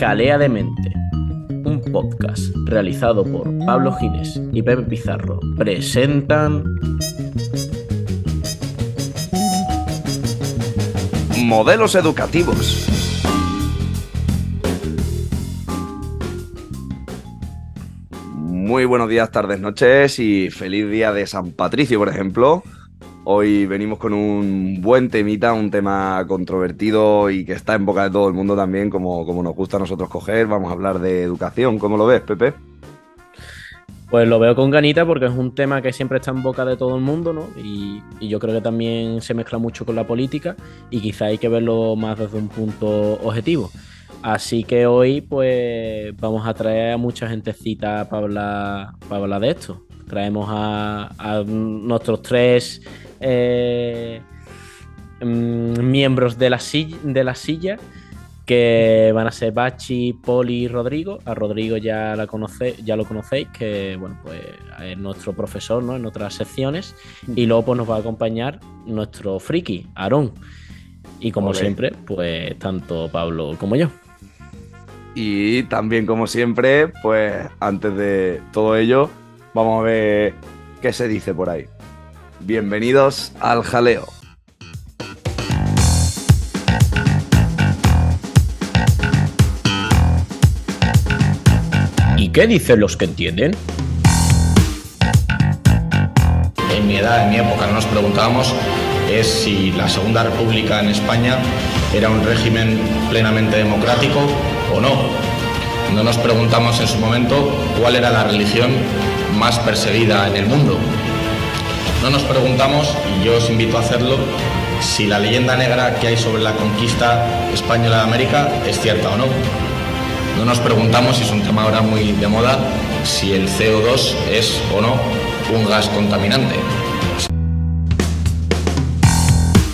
Jalea de Mente, un podcast realizado por Pablo Gines y Pepe Pizarro, presentan Modelos educativos. Muy buenos días, tardes, noches y feliz día de San Patricio, por ejemplo. Hoy venimos con un buen temita, un tema controvertido y que está en boca de todo el mundo también, como, como nos gusta a nosotros coger. Vamos a hablar de educación. ¿Cómo lo ves, Pepe? Pues lo veo con ganita porque es un tema que siempre está en boca de todo el mundo, ¿no? Y, y, yo creo que también se mezcla mucho con la política y quizá hay que verlo más desde un punto objetivo. Así que hoy, pues, vamos a traer a mucha gentecita para hablar, para hablar de esto. Traemos a, a nuestros tres eh, miembros de la, silla, de la silla que van a ser Bachi, Poli y Rodrigo. A Rodrigo ya, la conoce, ya lo conocéis, que bueno, pues es nuestro profesor ¿no? en otras secciones. Y luego pues, nos va a acompañar nuestro friki, Aarón. Y como siempre, pues tanto Pablo como yo. Y también, como siempre, pues antes de todo ello, vamos a ver qué se dice por ahí. Bienvenidos al jaleo. ¿Y qué dicen los que entienden? En mi edad, en mi época, no nos preguntábamos es si la Segunda República en España era un régimen plenamente democrático o no. No nos preguntamos en su momento cuál era la religión más perseguida en el mundo. No nos preguntamos, y yo os invito a hacerlo, si la leyenda negra que hay sobre la conquista española de América es cierta o no. No nos preguntamos, y es un tema ahora muy de moda, si el CO2 es o no un gas contaminante.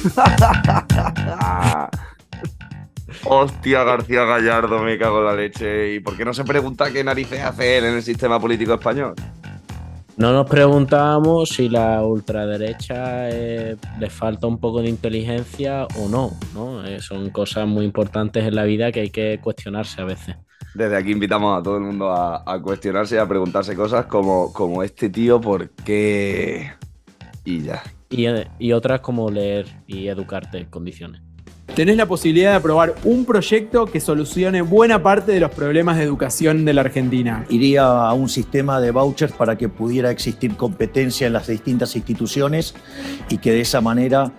Hostia, García Gallardo, me cago en la leche. ¿Y por qué no se pregunta qué narices hace él en el sistema político español? No nos preguntamos si la ultraderecha eh, le falta un poco de inteligencia o no, ¿no? Eh, son cosas muy importantes en la vida que hay que cuestionarse a veces. Desde aquí invitamos a todo el mundo a, a cuestionarse y a preguntarse cosas como, como este tío, ¿por qué? Y ya. Y, y otras como leer y educarte en condiciones. Tenés la posibilidad de aprobar un proyecto que solucione buena parte de los problemas de educación de la Argentina. Iría a un sistema de vouchers para que pudiera existir competencia en las distintas instituciones y que de esa manera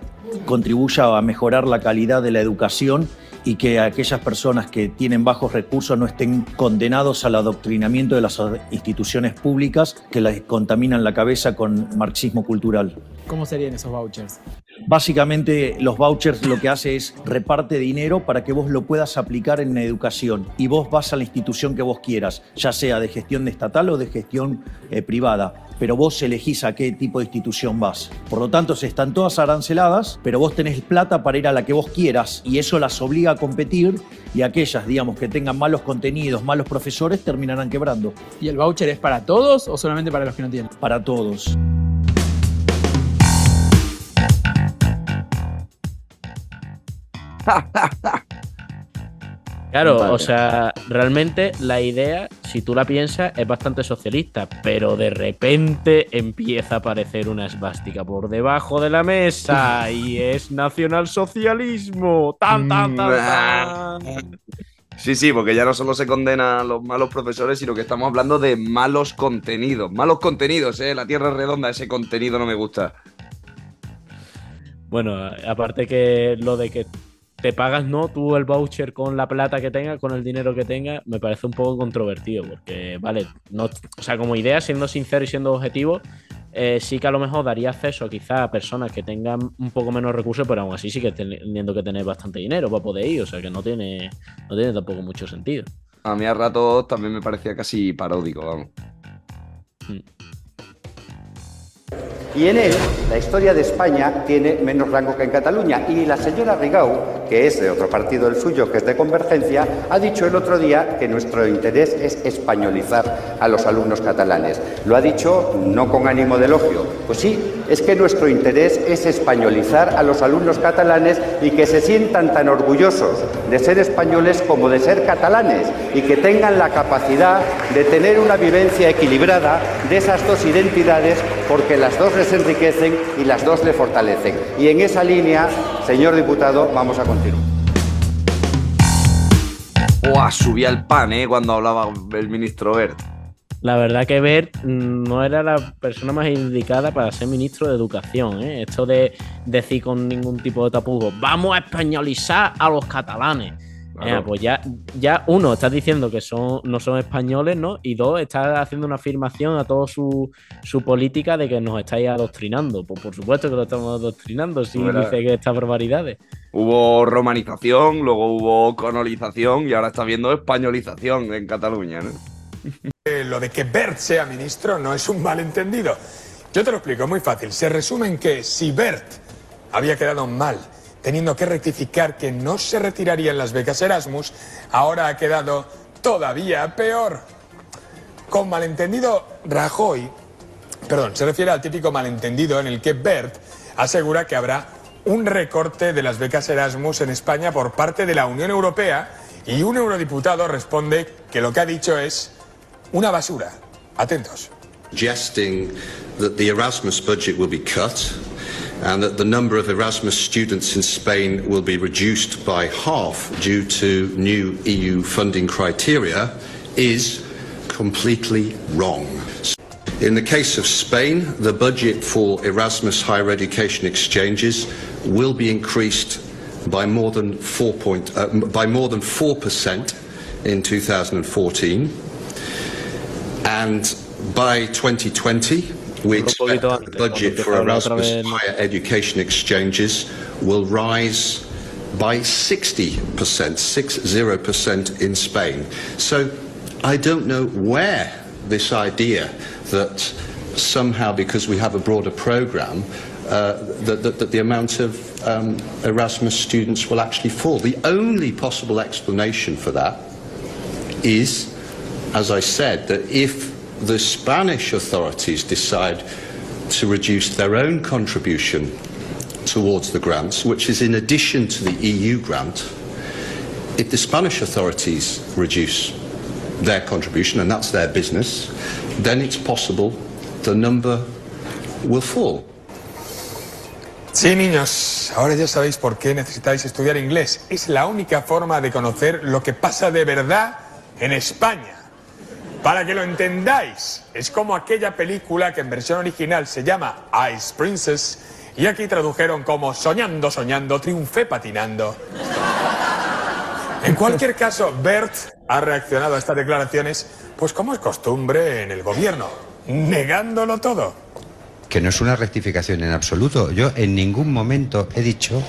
contribuya a mejorar la calidad de la educación y que aquellas personas que tienen bajos recursos no estén condenados al adoctrinamiento de las instituciones públicas que les contaminan la cabeza con marxismo cultural. ¿Cómo serían esos vouchers? Básicamente los vouchers lo que hace es reparte dinero para que vos lo puedas aplicar en la educación y vos vas a la institución que vos quieras, ya sea de gestión estatal o de gestión eh, privada pero vos elegís a qué tipo de institución vas. Por lo tanto, se están todas aranceladas, pero vos tenés plata para ir a la que vos quieras y eso las obliga a competir y aquellas, digamos, que tengan malos contenidos, malos profesores, terminarán quebrando. ¿Y el voucher es para todos o solamente para los que no tienen? Para todos. Claro, vale. o sea, realmente la idea, si tú la piensas, es bastante socialista, pero de repente empieza a aparecer una esvástica por debajo de la mesa y es nacionalsocialismo. ¡Tan, tan, tan, tan! Sí, sí, porque ya no solo se condena a los malos profesores, sino que estamos hablando de malos contenidos. Malos contenidos, ¿eh? La tierra es redonda, ese contenido no me gusta. Bueno, aparte que lo de que te pagas no tú el voucher con la plata que tengas, con el dinero que tengas, me parece un poco controvertido, porque, vale, no, o sea, como idea, siendo sincero y siendo objetivo, eh, sí que a lo mejor daría acceso quizá a personas que tengan un poco menos recursos, pero aún así sí que teniendo que tener bastante dinero para poder ir, o sea que no tiene, no tiene tampoco mucho sentido. A mí a ratos también me parecía casi paródico, vamos. Hmm. Y en él, la historia de España tiene menos rango que en Cataluña. Y la señora Rigau que es de otro partido el suyo, que es de Convergencia, ha dicho el otro día que nuestro interés es españolizar a los alumnos catalanes. Lo ha dicho no con ánimo de elogio. Pues sí, es que nuestro interés es españolizar a los alumnos catalanes y que se sientan tan orgullosos de ser españoles como de ser catalanes y que tengan la capacidad de tener una vivencia equilibrada de esas dos identidades porque las dos les enriquecen y las dos le fortalecen. Y en esa línea, señor diputado, vamos a continuar. ¡Buah! Subía el pan, ¿eh? Cuando hablaba el ministro Bert. La verdad que Bert no era la persona más indicada para ser ministro de Educación. ¿eh? Esto de decir con ningún tipo de tapujo, vamos a españolizar a los catalanes. Claro. Eh, pues ya, ya, uno, estás diciendo que son, no son españoles, ¿no? Y dos, estás haciendo una afirmación a toda su, su política de que nos estáis adoctrinando. Pues por supuesto que lo estamos adoctrinando si Verdad. dice que estas barbaridades. Hubo romanización, luego hubo colonización y ahora está viendo españolización en Cataluña, ¿no? Eh, Lo de que Bert sea ministro no es un malentendido. Yo te lo explico, es muy fácil. Se resume en que si Bert había quedado mal teniendo que rectificar que no se retirarían las becas Erasmus, ahora ha quedado todavía peor. Con malentendido, Rajoy, perdón, se refiere al típico malentendido en el que Bert asegura que habrá un recorte de las becas Erasmus en España por parte de la Unión Europea y un eurodiputado responde que lo que ha dicho es una basura. Atentos. suggesting that the Erasmus budget will be cut and that the number of Erasmus students in Spain will be reduced by half due to new EU funding criteria is completely wrong. In the case of Spain, the budget for Erasmus higher education exchanges will be increased by more than 4 point, uh, by more than 4% in 2014. And by 2020, we expect the budget for empieza a hablar otra Erasmus higher education exchanges will rise by 60%, 60% in Spain. So I don't know where this idea that somehow because we have a broader program, uh, that, that, that the amount of um, Erasmus students will actually fall. The only possible explanation for that is, as I said, that if the Spanish authorities decide to reduce their own contribution towards the grants, which is in addition to the EU grant, if the Spanish authorities reduce their contribution, and that's their business, then it's possible the number will fall. Sí, niños, ahora ya sabéis por qué necesitáis estudiar inglés. Es la única forma de conocer lo que pasa de verdad en España. Para que lo entendáis, es como aquella película que en versión original se llama Ice Princess y aquí tradujeron como Soñando, soñando, triunfé patinando. En cualquier caso, Bert ha reaccionado a estas declaraciones, pues como es costumbre en el gobierno, negándolo todo. que no es una rectificación en absoluto. Yo en ningún momento he dicho,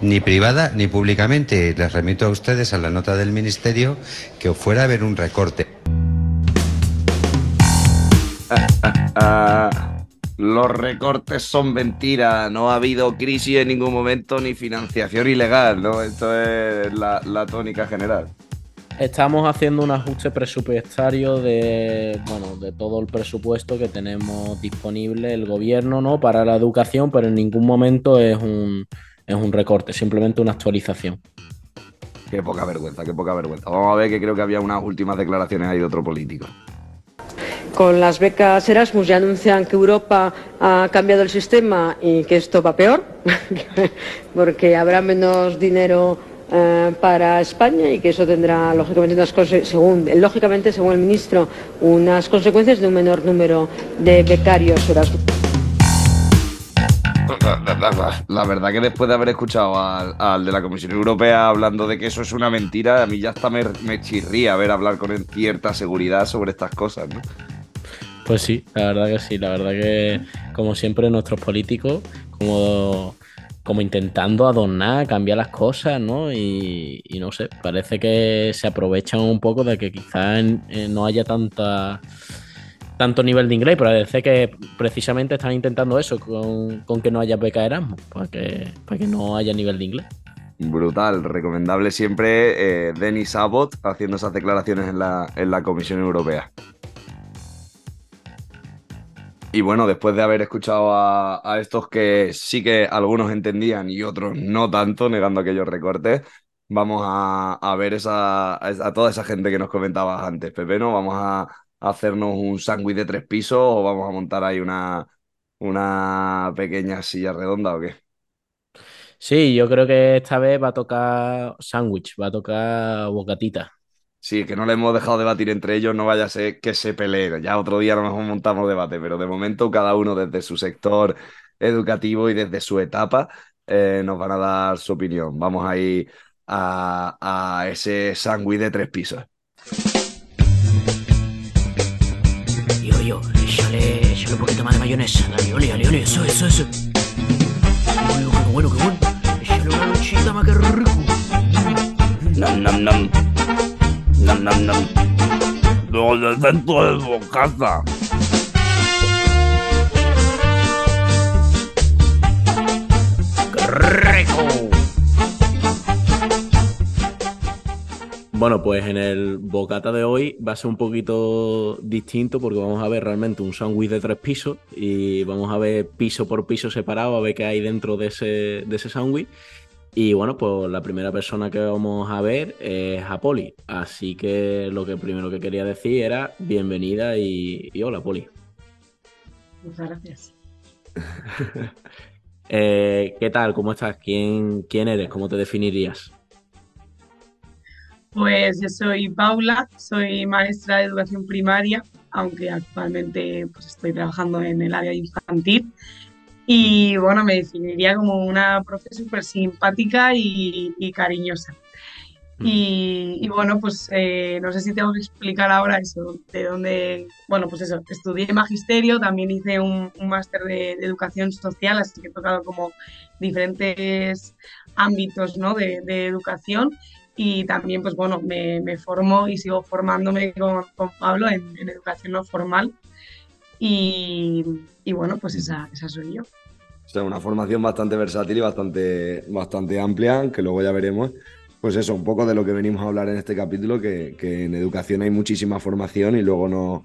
ni privada ni públicamente, les remito a ustedes a la nota del Ministerio, que fuera a haber un recorte. Los recortes son mentira, no ha habido crisis en ningún momento ni financiación ilegal, ¿no? Esto es la, la tónica general. Estamos haciendo un ajuste presupuestario de, bueno, de todo el presupuesto que tenemos disponible el gobierno ¿no? para la educación, pero en ningún momento es un, es un recorte, simplemente una actualización. Qué poca vergüenza, qué poca vergüenza. Vamos a ver que creo que había unas últimas declaraciones ahí de otro político. Con las becas Erasmus ya anuncian que Europa ha cambiado el sistema y que esto va peor, porque habrá menos dinero eh, para España y que eso tendrá lógicamente unas según lógicamente según el ministro unas consecuencias de un menor número de becarios Erasmus. La, verdad que después de haber escuchado al, de la Comisión Europea hablando de que eso es una mentira, a mí ya hasta me, chirría ver hablar con cierta seguridad sobre estas cosas. Pues sí, la verdad que sí, la verdad que como siempre nuestros políticos, como, como intentando adornar, cambiar las cosas, ¿no? Y, no sé, parece que se aprovechan un poco de que quizás eh, no haya tanta tanto nivel de inglés, pero parece que precisamente están intentando eso con, con que no haya beca Erasmus, para que, para que no haya nivel de inglés. Brutal, recomendable siempre eh, Denis Abbott haciendo esas declaraciones en la, en la Comisión Europea. Y bueno, después de haber escuchado a, a, estos que sí que algunos entendían y otros no tanto, negando aquellos recortes, vamos a, a ver esa, a toda esa gente que nos comentabas antes, Pepe, ¿no? Vamos a, hacernos un sándwich de tres pisos o vamos a montar ahí una, una pequeña silla redonda o qué? Sí, yo creo que esta vez va a tocar sándwich, va a tocar bocatita. Sí, que no le hemos dejado debatir entre ellos, no vaya a ser que se peleen. Ya otro día a lo mejor montamos debate, pero de momento cada uno desde su sector educativo y desde su etapa eh, nos van a dar su opinión. Vamos a ir a, a ese sándwich de tres pisos. Yo, yo, échale, échale un poquito más de mayonesa. Dale, ole, ole, ole, eso, eso, eso. Bueno, qué bueno, qué bueno. Échale una lonchita más que rico. Nam, nam, nam. Nam, nam, nam. Desde dentro del bocata. ¡Qué rico! Bueno, pues en el bocata de hoy va a ser un poquito distinto porque vamos a ver realmente un sándwich de tres pisos y vamos a ver piso por piso separado a ver qué hay dentro de ese, de ese sándwich. Y bueno, pues la primera persona que vamos a ver es a Poli. Así que lo que primero que quería decir era bienvenida y, y hola, Poli. Muchas gracias. eh, ¿Qué tal? ¿Cómo estás? ¿Quién, ¿Quién eres? ¿Cómo te definirías? Pues yo soy Paula, soy maestra de educación primaria, aunque actualmente pues, estoy trabajando en el área infantil. Y bueno, me definiría como una profe súper simpática y, y, cariñosa. Y, y, bueno, pues eh, no sé si tengo que explicar ahora eso, de dónde, bueno, pues eso, estudié magisterio, también hice un, un máster de, de, educación social, así que he tocado como diferentes ámbitos ¿no? de, de educación y también, pues bueno, me, me formo y sigo formándome con, con Pablo en, en, educación no formal. Y, y bueno, pues esa, esa, soy yo. O sea, una formación bastante versátil y bastante, bastante amplia, que luego ya veremos. Pues eso, un poco de lo que venimos a hablar en este capítulo, que, que en educación hay muchísima formación y luego no,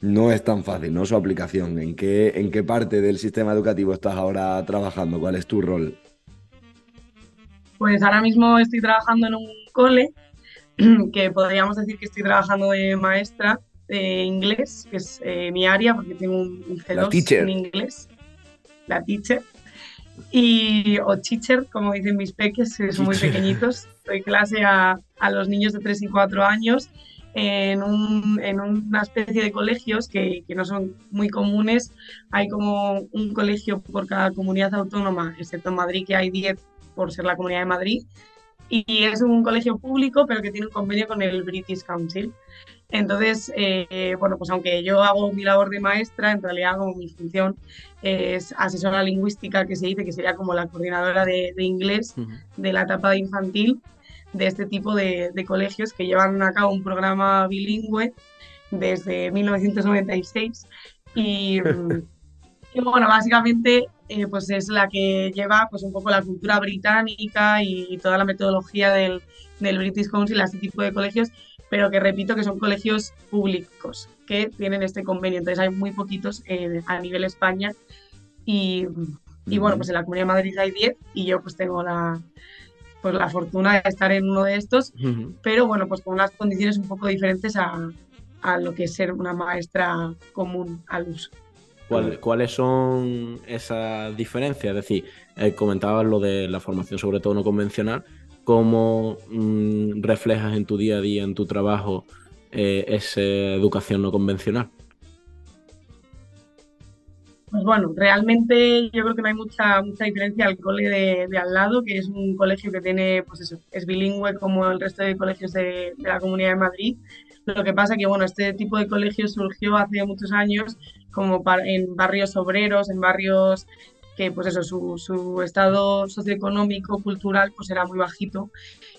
no es tan fácil, ¿no? Su aplicación. ¿En qué, ¿En qué parte del sistema educativo estás ahora trabajando? ¿Cuál es tu rol? Pues ahora mismo estoy trabajando en un cole, que podríamos decir que estoy trabajando de maestra de inglés, que es eh, mi área, porque tengo un, un C2 en inglés, la teacher. Y, o teacher, como dicen mis peques, que son muy pequeñitos. Doy clase a, a, los niños de 3 y 4 años en, un, en una especie de colegios que, que, no son muy comunes. Hay como un colegio por cada comunidad autónoma, excepto en Madrid, que hay 10 por ser la Comunidad de Madrid. Y es un colegio público, pero que tiene un convenio con el British Council. Entonces, eh, bueno, pues aunque yo hago mi labor de maestra, en realidad como mi función es asesora lingüística, que se dice que sería como la coordinadora de, de inglés uh -huh. de la etapa de infantil de este tipo de, de, colegios que llevan a cabo un programa bilingüe desde 1996. Y, y bueno, básicamente eh, pues es la que lleva pues un poco la cultura británica y, toda la metodología del, del, British Council a este tipo de colegios, pero que repito que son colegios públicos que tienen este convenio, entonces hay muy poquitos eh, a nivel España y, y, bueno, pues en la Comunidad de Madrid hay 10 y yo pues tengo la, pues la fortuna de estar en uno de estos, uh -huh. pero bueno, pues con unas condiciones un poco diferentes a, a lo que es ser una maestra común al uso. ¿Cuál, ¿Cuáles son esas diferencias? Es decir, eh, comentabas lo de la formación sobre todo no convencional. ¿Cómo mmm, reflejas en tu día a día, en tu trabajo, eh, esa educación no convencional? Pues bueno, realmente yo creo que no hay mucha, mucha diferencia al cole de, al lado, que es un colegio que tiene, pues eso, es bilingüe como el resto de colegios de, la Comunidad de Madrid. Lo que pasa que, bueno, este tipo de colegio surgió hace muchos años como en barrios obreros, en barrios que, pues eso, su, su, estado socioeconómico, cultural, pues era muy bajito.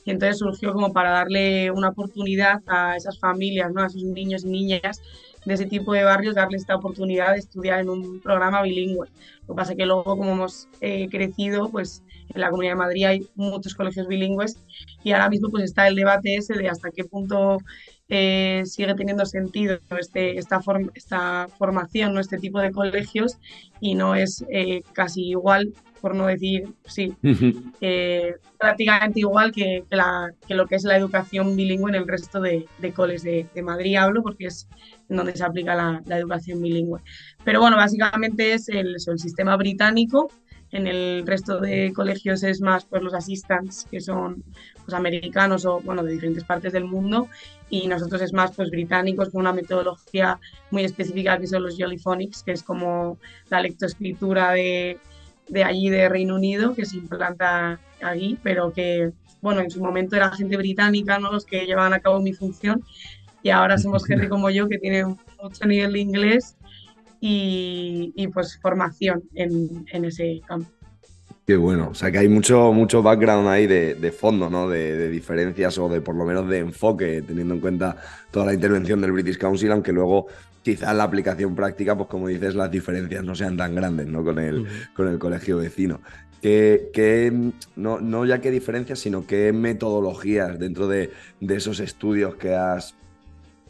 Y entonces surgió como para darle una oportunidad a esas familias, ¿no? A esos niños y niñas de ese tipo de barrios darles esta oportunidad de estudiar en un programa bilingüe. Lo que pasa es que luego, como hemos eh, crecido, pues en la Comunidad de Madrid hay muchos colegios bilingües y ahora mismo pues está el debate ese de hasta qué punto eh, sigue teniendo sentido este, esta, esta formación, ¿no? este tipo de colegios y no es eh, casi igual, por no decir, sí, eh, prácticamente igual que, la, que, lo que es la educación bilingüe en el resto de, de coles de, de, Madrid, hablo, porque es donde se aplica la, la educación bilingüe. Pero bueno, básicamente es el, el sistema británico en el resto de colegios es más pues los assistants que son pues americanos o bueno de diferentes partes del mundo y nosotros es más pues británicos con una metodología muy específica que son los Jollyphonics que es como la lectoescritura de, de allí de Reino Unido que se implanta allí pero que bueno en su momento era gente británica no los que llevaban a cabo mi función y ahora somos gente como yo que tiene mucho nivel de inglés y, y pues formación en, en, ese campo. Qué bueno, o sea que hay mucho, mucho background ahí de, de fondo, ¿no? De, de, diferencias o de por lo menos de enfoque, teniendo en cuenta toda la intervención del British Council, aunque luego quizás la aplicación práctica, pues como dices, las diferencias no sean tan grandes, ¿no? Con el, con el colegio vecino. ¿Qué, qué, no, no ya qué diferencias, sino qué metodologías dentro de, de esos estudios que has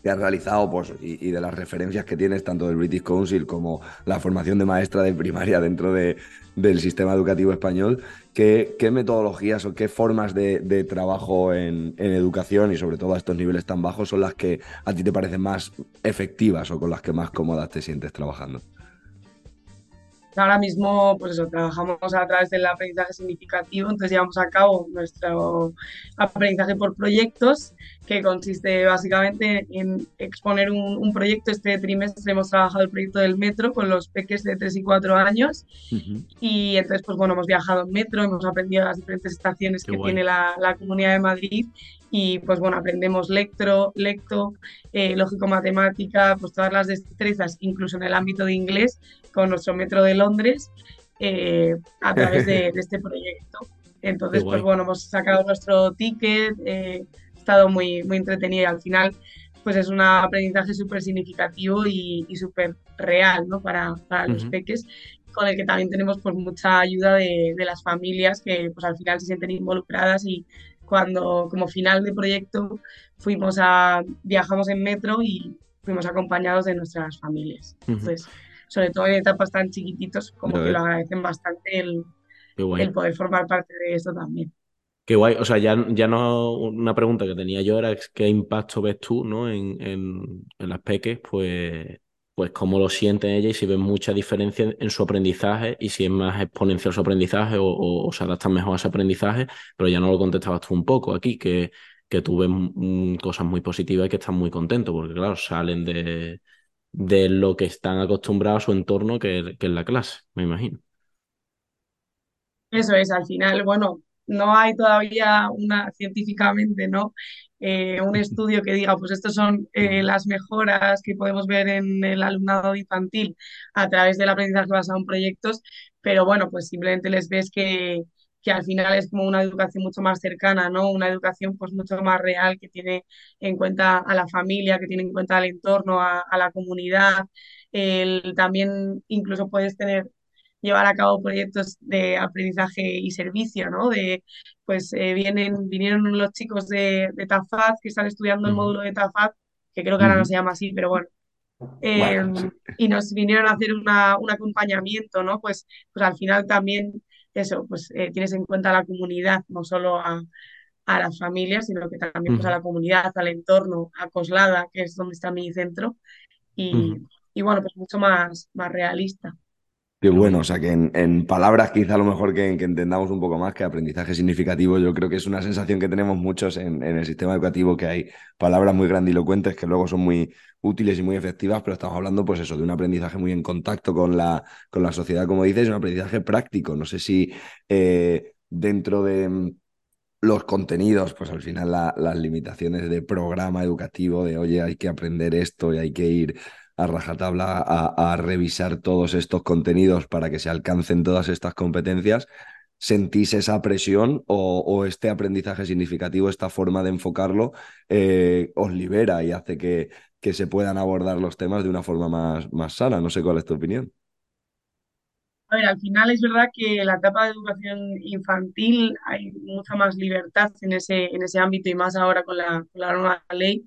que has realizado pues, y, y, de las referencias que tienes tanto del British Council como la formación de maestra de primaria dentro de, del sistema educativo español, ¿qué, qué metodologías o qué formas de, trabajo en, en, educación y sobre todo a estos niveles tan bajos son las que a ti te parecen más efectivas o con las que más cómodas te sientes trabajando? Ahora mismo, pues eso, trabajamos a través del aprendizaje significativo, entonces llevamos a cabo nuestro aprendizaje por proyectos, que consiste básicamente en exponer un, un, proyecto. Este trimestre hemos trabajado el proyecto del metro con los peques de 3 y 4 años, uh -huh. y entonces, pues bueno, hemos viajado en metro, hemos aprendido las diferentes estaciones Qué que guay. tiene la, la Comunidad de Madrid, y pues bueno, aprendemos lectro, lecto, eh, lógico-matemática, pues todas las destrezas, incluso en el ámbito de inglés, con nuestro metro de Londres, eh, a través de, de, este proyecto. Entonces, pues bueno, hemos sacado nuestro ticket, eh, estado muy, muy entretenido y al final, pues es un aprendizaje súper significativo y, y súper real, ¿no? Para, para uh -huh. los peques con el que también tenemos pues mucha ayuda de, de, las familias que pues al final se sienten involucradas y cuando como final de proyecto fuimos a, viajamos en metro y fuimos acompañados de nuestras familias. Entonces, uh -huh. sobre todo en etapas tan chiquititos, como que lo agradecen bastante el, el, poder formar parte de esto también. Qué guay, o sea, ya, ya no una pregunta que tenía yo era qué impacto ves tú ¿no? en, en, en las peques, pues pues cómo lo sienten ella y si ven mucha diferencia en su aprendizaje y si es más exponencial su aprendizaje o, se adaptan mejor a ese aprendizaje, pero ya no lo contestabas tú un poco aquí, que, que tú ves mm, cosas muy positivas y que están muy contentos, porque claro, salen de, de lo que están acostumbrados a su entorno, que, que es la clase, me imagino. Eso es, al final, bueno, no hay todavía una científicamente, ¿no? Eh, un estudio que diga, pues estas son eh, las mejoras que podemos ver en el alumnado infantil a través del aprendizaje basado en proyectos, pero bueno, pues simplemente les ves que, que al final es como una educación mucho más cercana, ¿no? Una educación pues mucho más real que tiene en cuenta a la familia, que tiene en cuenta al entorno, a, a la comunidad. El, también incluso puedes tener llevar a cabo proyectos de aprendizaje y servicio, ¿no? De, pues eh, vienen, vinieron los chicos de, de Tafaz que están estudiando el módulo de Tafaz, que creo que ahora no se llama así, pero bueno. Eh, bueno. Y nos vinieron a hacer una, un acompañamiento, ¿no? Pues, pues al final también eso, pues eh, tienes en cuenta a la comunidad, no solo a, a las familias, sino que también pues, a la comunidad, al entorno, a Coslada, que es donde está mi centro, y, uh -huh. y bueno, pues mucho más, más realista. Qué bueno, o sea que en, en palabras quizá a lo mejor que, que, entendamos un poco más que aprendizaje significativo, yo creo que es una sensación que tenemos muchos en, en, el sistema educativo, que hay palabras muy grandilocuentes que luego son muy útiles y muy efectivas, pero estamos hablando pues eso, de un aprendizaje muy en contacto con la, con la sociedad, como dices, un aprendizaje práctico. No sé si eh, dentro de mm, los contenidos, pues al final la, las limitaciones de programa educativo, de oye, hay que aprender esto y hay que ir a rajatabla a, a, revisar todos estos contenidos para que se alcancen todas estas competencias. sentís esa presión o, este aprendizaje significativo, esta forma de enfocarlo, eh, os libera y hace que, que se puedan abordar los temas de una forma más, más sana. No sé cuál es tu opinión. A ver, al final es verdad que la etapa de educación infantil hay mucha más libertad en ese, en ese ámbito y más ahora con la, con la nueva ley.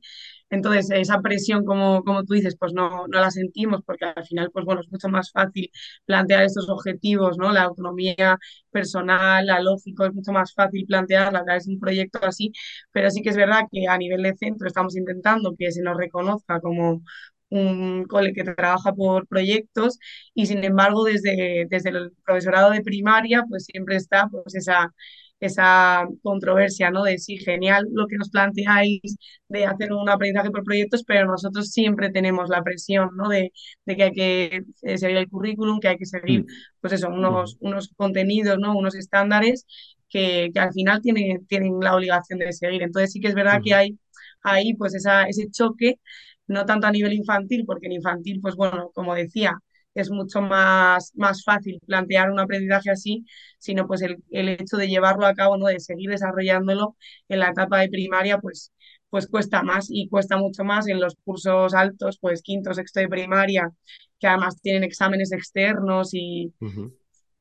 Entonces, esa presión, como, como tú dices, pues no, no la sentimos porque al final, pues bueno, es mucho más fácil plantear estos objetivos, ¿no? La autonomía personal, la lógico, es mucho más fácil plantearla de un proyecto así, pero sí que es verdad que a nivel de centro estamos intentando que se nos reconozca como un cole que trabaja por proyectos y sin embargo desde, desde el profesorado de primaria pues siempre está pues esa, esa controversia, ¿no? De sí, genial lo que nos planteáis de hacer un aprendizaje por proyectos, pero nosotros siempre tenemos la presión, ¿no? De, de que hay que eh, seguir el currículum, que hay que seguir, pues eso, unos, unos contenidos, ¿no? Unos estándares que, que al final tienen, tienen la obligación de seguir. Entonces sí que es verdad que hay ahí pues esa, ese choque no tanto a nivel infantil, porque en infantil, pues bueno, como decía, es mucho más, más fácil plantear un aprendizaje así, sino pues el, el, hecho de llevarlo a cabo, ¿no? de seguir desarrollándolo en la etapa de primaria, pues, pues cuesta más y cuesta mucho más en los cursos altos, pues quinto, sexto de primaria, que además tienen exámenes externos y, uh -huh.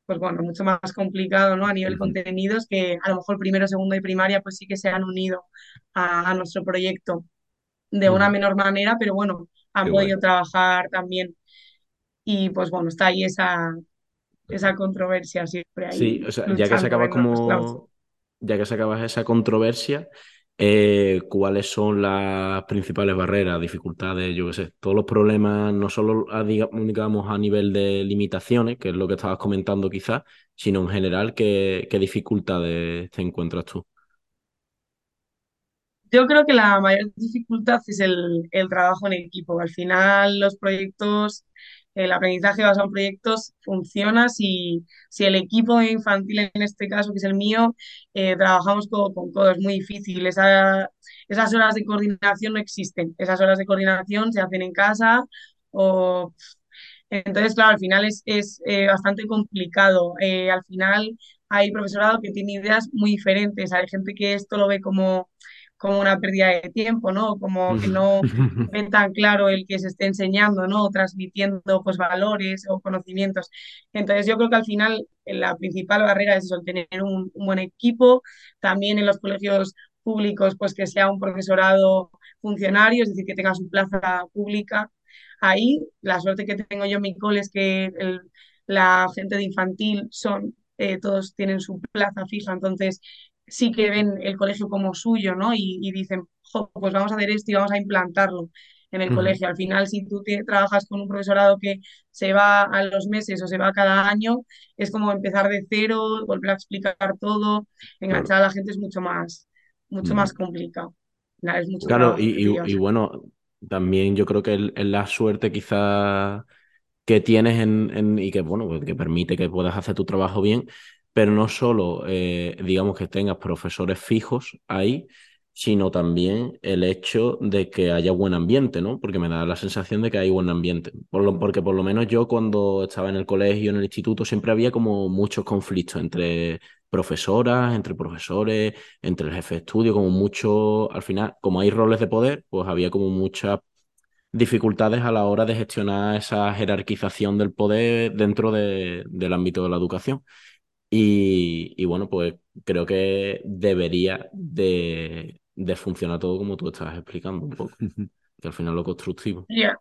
pues bueno, mucho más complicado, ¿no? A nivel uh -huh. contenidos, que a lo mejor primero, segundo de primaria, pues sí que se han unido a, a nuestro proyecto de una menor manera, pero bueno, han Qué podido bueno. trabajar también. Y pues bueno, está ahí esa, esa controversia siempre ahí. Sí, o sea, ya que se acaba como. Ya que se acaba esa controversia, eh, ¿cuáles son las principales barreras, dificultades, yo qué sé? Todos los problemas, no solo a, digamos a nivel de limitaciones, que es lo que estabas comentando quizás, sino en general, ¿qué, qué dificultades te encuentras tú? Yo creo que la mayor dificultad es el, el trabajo en equipo. Al final, los proyectos, el aprendizaje basado en proyectos funciona si, si el equipo infantil, en este caso, que es el mío, eh, trabajamos codo con codo. Es muy difícil. Esa, esas horas de coordinación no existen. Esas horas de coordinación se hacen en casa o... Entonces, claro, al final es, es eh, bastante complicado. Eh, al final hay profesorado que tiene ideas muy diferentes. Hay gente que esto lo ve como como una pérdida de tiempo, ¿no? Como que no ven tan claro el que se esté enseñando, ¿no? O transmitiendo pues valores o conocimientos. Entonces yo creo que al final la principal barrera es eso, el tener un, un buen equipo, también en los colegios públicos, pues que sea un profesorado funcionario, es decir, que tenga su plaza pública. Ahí la suerte que tengo yo en mi cole es que el, la gente de infantil son, eh, todos tienen su plaza fija, entonces sí que ven el colegio como suyo, ¿no? Y, y dicen, pues vamos a hacer esto y vamos a implantarlo en el uh -huh. colegio. Al final, si tú te, trabajas con un profesorado que se va a los meses o se va cada año, es como empezar de cero, volver a explicar todo, enganchar a la gente es mucho más, mucho uh -huh. más complicado. Es mucho claro, y, y, y, bueno, también yo creo que es la suerte quizá que tienes en, en, y que, bueno, pues que permite que puedas hacer tu trabajo bien, pero no solo, eh, digamos, que tengas profesores fijos ahí, sino también el hecho de que haya buen ambiente, ¿no? Porque me da la sensación de que hay buen ambiente. Porque por lo menos yo cuando estaba en el colegio, en el instituto, siempre había como muchos conflictos entre profesoras, entre profesores, entre el jefe de estudio, como mucho, al final, como hay roles de poder, pues había como muchas dificultades a la hora de gestionar esa jerarquización del poder dentro de, del ámbito de la educación. Y, y, bueno, pues creo que debería de, de, funcionar todo como tú estabas explicando un poco, que al final lo constructivo. Yeah.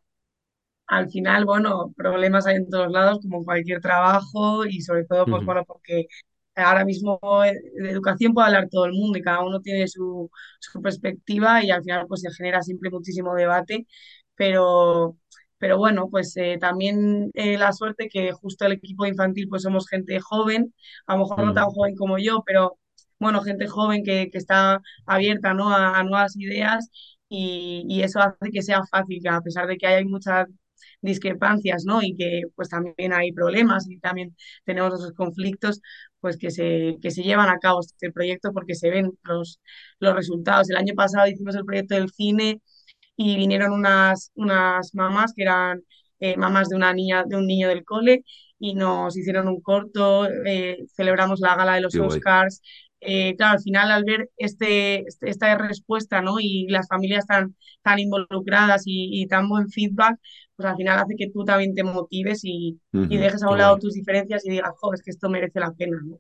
Al final, bueno, problemas hay en todos lados, como cualquier trabajo, y sobre todo, pues uh -huh. bueno, porque ahora mismo de educación puede hablar todo el mundo y cada uno tiene su, su perspectiva y al final pues se genera siempre muchísimo debate, pero pero bueno, pues eh, también eh, la suerte que justo el equipo infantil pues somos gente joven, a lo mejor no tan joven como yo, pero bueno, gente joven que, que está abierta ¿no? a, a nuevas ideas y, y, eso hace que sea fácil, que a pesar de que hay muchas discrepancias ¿no? y que pues también hay problemas y también tenemos esos conflictos, pues que se, que se llevan a cabo este proyecto porque se ven los, los resultados. El año pasado hicimos el proyecto del cine y vinieron unas, unas mamás que eran eh, mamás de una niña, de un niño del cole, y nos hicieron un corto, eh, celebramos la gala de los Qué. Oscars. Eh, claro, al final al ver este, este- esta respuesta, ¿no? Y las familias tan, tan involucradas y, y tan buen feedback, pues al final hace que tú también te motives y, dejes a un lado guay. tus diferencias y digas, joder, es que esto merece la pena, ¿no?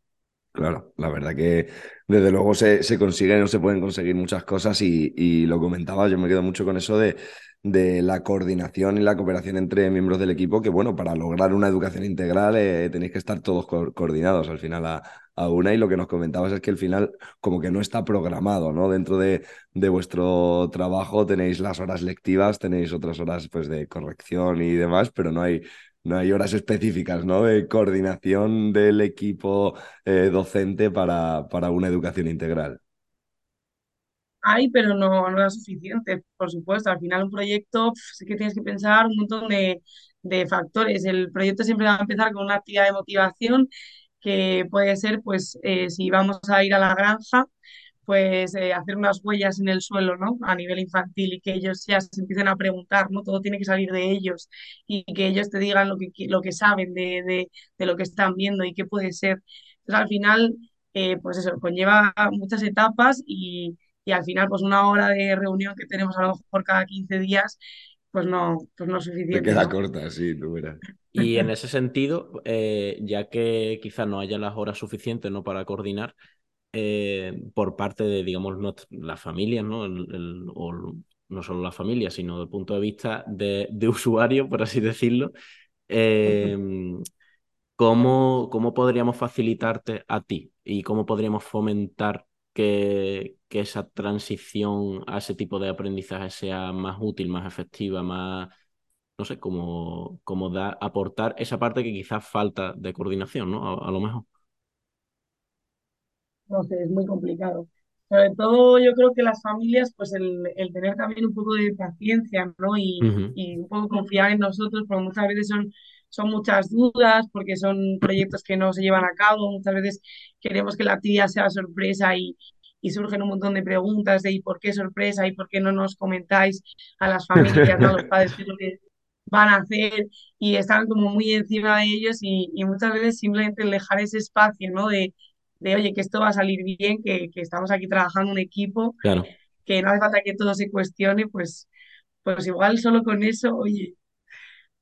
Claro, la verdad que desde luego se, se consiguen o se pueden conseguir muchas cosas y, lo comentaba, yo me quedo mucho con eso de, la coordinación y la cooperación entre miembros del equipo, que bueno, para lograr una educación integral eh, tenéis que estar todos co- coordinados al final a, a una y lo que nos comentabas es que al final como que no está programado, ¿no? Dentro de, de vuestro trabajo tenéis las horas lectivas, tenéis otras horas pues de corrección y demás, pero no hay... No hay horas específicas, ¿no? De coordinación del equipo eh, docente para, para una educación integral. Hay, pero no, no es suficiente, por supuesto. Al final un proyecto sí que tienes que pensar un montón de, de factores. El proyecto siempre va a empezar con una actividad de motivación que puede ser, pues, eh, si vamos a ir a la granja, pues eh, hacer unas huellas en el suelo, ¿no? A nivel infantil y que ellos ya se empiecen a preguntar, ¿no? Todo tiene que salir de ellos y que ellos te digan lo que, lo que saben de, de, de lo que están viendo y qué puede ser. Entonces, al final, eh, pues eso, conlleva muchas etapas y, y al final, pues una hora de reunión que tenemos a lo mejor cada 15 días, pues no, pues no es Te suficiente, queda ¿no? corta, sí, tú verás. Y en ese sentido, eh, ya que quizás no haya las horas suficientes ¿no? para coordinar, eh, por parte de, digamos, las familias, ¿no? El- el- o no solo las familias, sino desde el punto de vista de, de usuario, por así decirlo, eh, ¿cómo, cómo podríamos facilitarte a ti y cómo podríamos fomentar que, que esa transición a ese tipo de aprendizaje sea más útil, más efectiva, más, no sé, como, como da, aportar esa parte que quizás falta de coordinación, ¿no? A, a lo mejor. No sé, es muy complicado. Sobre todo yo creo que las familias, pues el, el tener también un poco de paciencia, ¿no? Y, Ujú. y un poco confiar en nosotros, porque muchas veces son, son muchas dudas, porque son proyectos que no se llevan a cabo, muchas veces queremos que la actividad sea sorpresa y, y surgen un montón de preguntas de ¿y por qué sorpresa? ¿y por qué no nos comentáis a las familias, a los padres qué es lo que van a hacer? Y están como muy encima de ellos y, y muchas veces simplemente dejar ese espacio, ¿no? De, de oye, que esto va a salir bien, que, que estamos aquí trabajando en equipo, Claro. que no hace falta que todo se cuestione, pues, pues igual solo con eso, oye,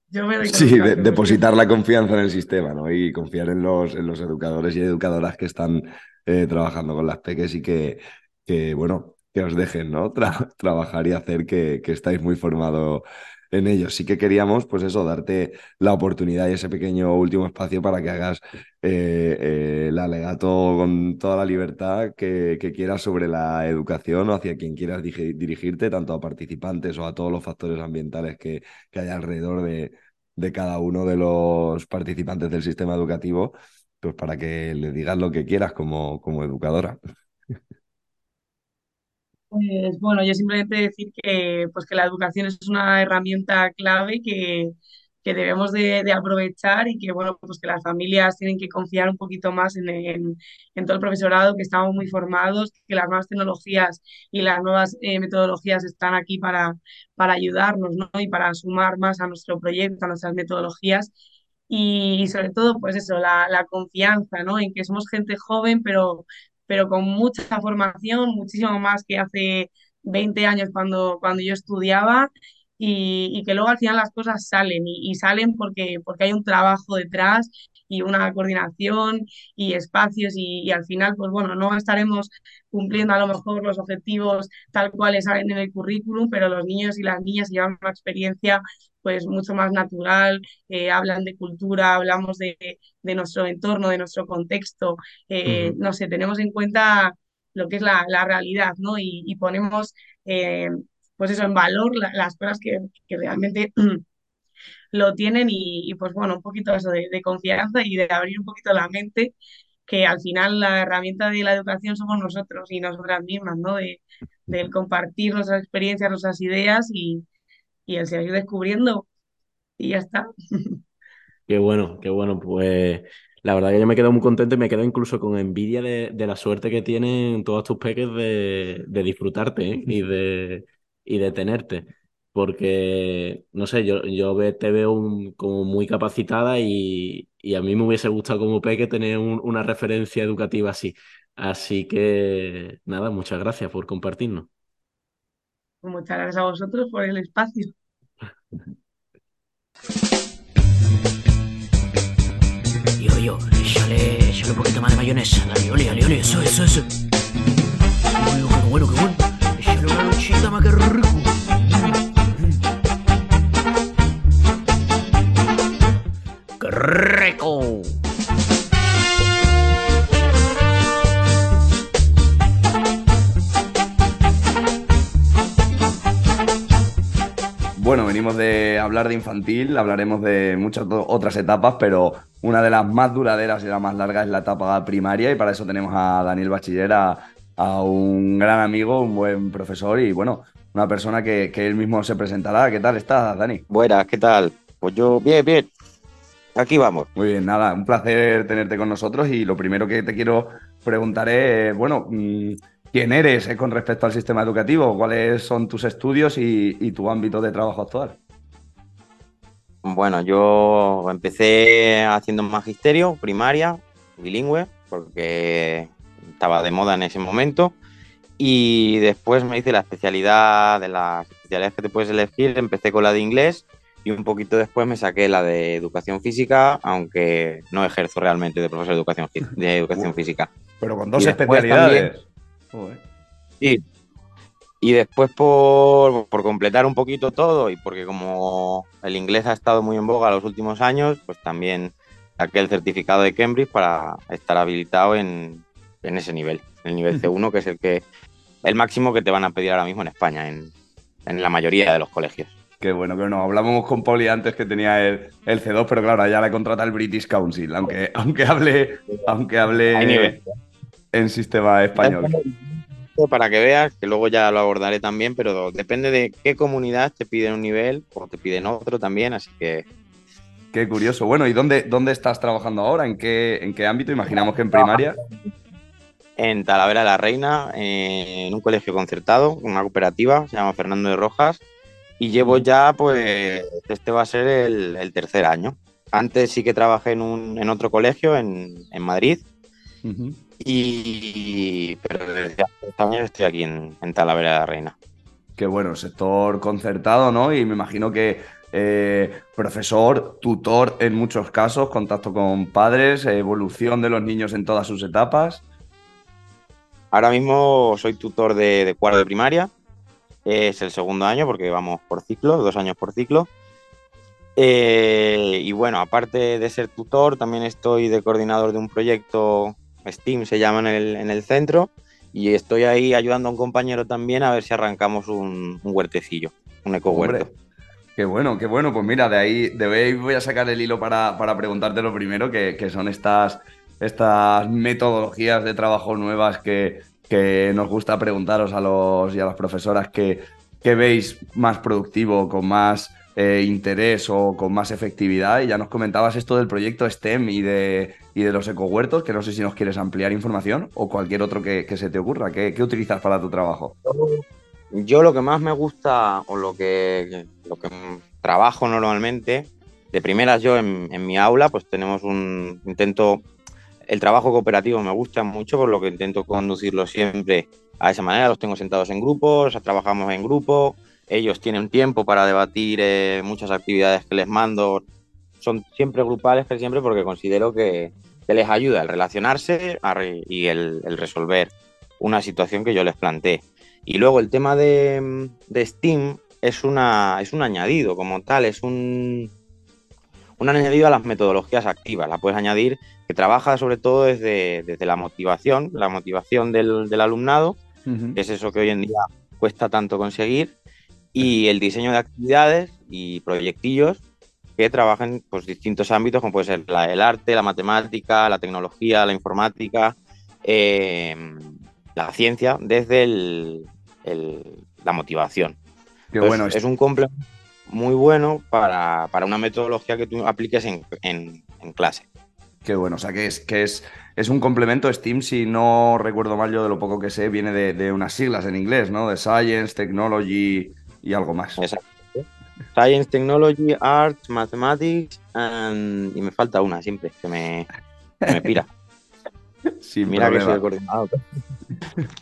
yo me doy un Sí, de- depositar la confianza en el sistema, ¿no? Y confiar en los, en los educadores y educadoras que están eh, trabajando con las peques y que, que, bueno, que os dejen, ¿no? Tra- trabajar y hacer que, que estáis muy formados en ello. Sí que queríamos, pues eso, darte la oportunidad y ese pequeño último espacio para que hagas eh, eh, el alegato con toda la libertad que, que quieras sobre la educación o hacia quien quieras dirigirte, tanto a participantes o a todos los factores ambientales que, que hay alrededor de, de cada uno de los participantes del sistema educativo, pues para que le digas lo que quieras como, como educadora. Pues bueno, yo simplemente decir que, pues que la educación es una herramienta clave que, que debemos de, de aprovechar y que bueno, pues que las familias tienen que confiar un poquito más en, en- todo el profesorado, que estamos muy formados, que las nuevas tecnologías y las nuevas eh, metodologías están aquí para, para ayudarnos, ¿no? Y para sumar más a nuestro proyecto, a nuestras metodologías. Y, y sobre todo, pues eso, la, la confianza, ¿no? En que somos gente joven, pero pero con mucha formación, muchísimo más que hace 20 años cuando, cuando yo estudiaba y, y que luego al final las cosas salen y, y salen porque, porque hay un trabajo detrás y una coordinación y espacios y, y al final, pues bueno, no estaremos cumpliendo a lo mejor los objetivos tal cuales salen en el currículum, pero los niños y las niñas llevan una experiencia pues mucho más natural, eh, hablan de cultura, hablamos de, de nuestro entorno, de nuestro contexto, eh, Ujú. no sé, tenemos en cuenta lo que es la, la realidad, ¿no? Y, y ponemos, eh, pues eso, en valor la- las cosas que, que realmente lo tienen y, y, pues bueno, un poquito eso de, de confianza y de abrir un poquito la mente, que al final la herramienta de la educación somos nosotros y nosotras mismas, ¿no? De, del compartir nuestras experiencias, nuestras ideas y, y el seguir descubriendo y ya está. Qué bueno, qué bueno. Pues la verdad que yo me quedo muy contento y me quedo incluso con envidia de, de la suerte que tienen todos tus peques de, de disfrutarte, ¿eh? y de, y de tenerte. porque, no sé, yo, yo te veo un- como muy capacitada y, y a mí me hubiese gustado como peque tener un- una referencia educativa así. Así que, nada, muchas gracias por compartirnos. Muchas gracias a vosotros por el espacio. Yo, yo, échale, échale un poquito más de mayonesa. Dale, ole, ole, ole, eso, eso, eso. Uy, qué bueno, qué bueno. Échale una lonchita más que rico. ¡Qué rico! Bueno, venimos de hablar de infantil, hablaremos de muchas otras etapas, pero una de las más duraderas y la más larga es la etapa primaria y para eso tenemos a Daniel Bachiller, a, un gran amigo, un buen profesor y bueno, una persona que, que él mismo se presentará. ¿Qué tal estás, Dani? Buenas, ¿qué tal? Pues yo, bien, bien. Aquí vamos. Muy bien, nada, un placer tenerte con nosotros y lo primero que te quiero preguntar es, bueno, mm, ¿quién eres eh, con respecto al sistema educativo? ¿Cuáles son tus estudios y, y tu ámbito de trabajo actual? Bueno, yo empecé haciendo magisterio, primaria, bilingüe, porque estaba de moda en ese momento. Y después me hice la especialidad de las especialidades que te puedes elegir. Empecé con la de inglés y un poquito después me saqué la de educación física, aunque no ejerzo realmente de profesor de educación, de educación física. Pero con dos especialidades. también- Joder. Sí. Y después por, por completar un poquito todo y porque como el inglés ha estado muy en boga los últimos años, pues también saqué el certificado de Cambridge para estar habilitado en, en ese nivel, el nivel C1, que es el que el máximo que te van a pedir ahora mismo en España, en, en la mayoría de los colegios. Qué bueno, que no. Hablábamos con Poli antes que tenía el, el C2, pero claro, ya le contrata el British Council, aunque, aunque hable, aunque Hay hable nivel. En sistema español. Para que veas, que luego ya lo abordaré también, pero depende de qué comunidad te piden un nivel o te piden otro también, así que Qué curioso. Bueno, ¿y dónde, dónde estás trabajando ahora? ¿En qué, en qué ámbito? Imaginamos que en primaria. en Talavera de la Reina, en un colegio concertado, una cooperativa, se llama Fernando de Rojas, y llevo ya, pues, este va a ser el, el tercer año. Antes sí que trabajé en, un, en otro colegio en, en Madrid, y, pero desde hace años estoy aquí en, en Talavera de la Reina. Qué bueno, sector concertado, ¿no? Y me imagino que eh, profesor, tutor en muchos casos, contacto con padres, evolución de los niños en todas sus etapas. Ahora mismo soy tutor de, de cuarto de primaria, es el segundo año porque vamos por ciclo, dos años por ciclo. Eh, y bueno, aparte de ser tutor, también estoy de coordinador de un proyecto, STEAM se llama en el, en el centro, y estoy ahí ayudando a un compañero también a ver si arrancamos un, un huertecillo, un eco huerto. Hombre, Qué bueno, qué bueno. Pues mira, de ahí, de ahí voy a sacar el hilo para, para preguntarte lo primero, que, que son estas, estas metodologías de trabajo nuevas que, que nos gusta preguntaros a los y a las profesoras que, que veis más productivo, con más eh, interés o con más efectividad. Y ya nos comentabas esto del proyecto STEM y de, y de los ecohuertos, que no sé si nos quieres ampliar información o cualquier otro que, se te ocurra. ¿Qué, qué utilizas para tu trabajo? Yo lo que más me gusta o lo que, lo que trabajo normalmente, de primeras yo en, en mi aula, pues tenemos un intento, el trabajo cooperativo me gusta mucho, por lo que intento conducirlo siempre a esa manera, los tengo sentados en grupos, trabajamos en grupo, ellos tienen tiempo para debatir eh, muchas actividades que les mando, son siempre grupales, que siempre porque considero que, que les ayuda el relacionarse re- y el, el resolver una situación que yo les planteé. Y luego el tema de, de Steam es, una, es un añadido como tal, es un, un añadido a las metodologías activas. La puedes añadir que trabaja sobre todo desde, desde la motivación, la motivación del, del alumnado, que es eso que hoy en día cuesta tanto conseguir, y el diseño de actividades y proyectillos que trabajan pues, distintos ámbitos, como puede ser la- el arte, la matemática, la tecnología, la informática, eh, la ciencia, desde el- el- la motivación. Qué Entonces, bueno. es un complemento muy bueno para, para una metodología que tú apliques en, en- en clase. Qué bueno, o sea que es, que es, es un complemento. Steam, si no recuerdo mal yo de lo poco que sé, viene de, de unas siglas en inglés, ¿no? De Science, Technology y algo más. Exacto. Science, Technology, Arts, Mathematics and- y me falta una siempre, que me, que me pira. Sin Mira que soy el coordinador.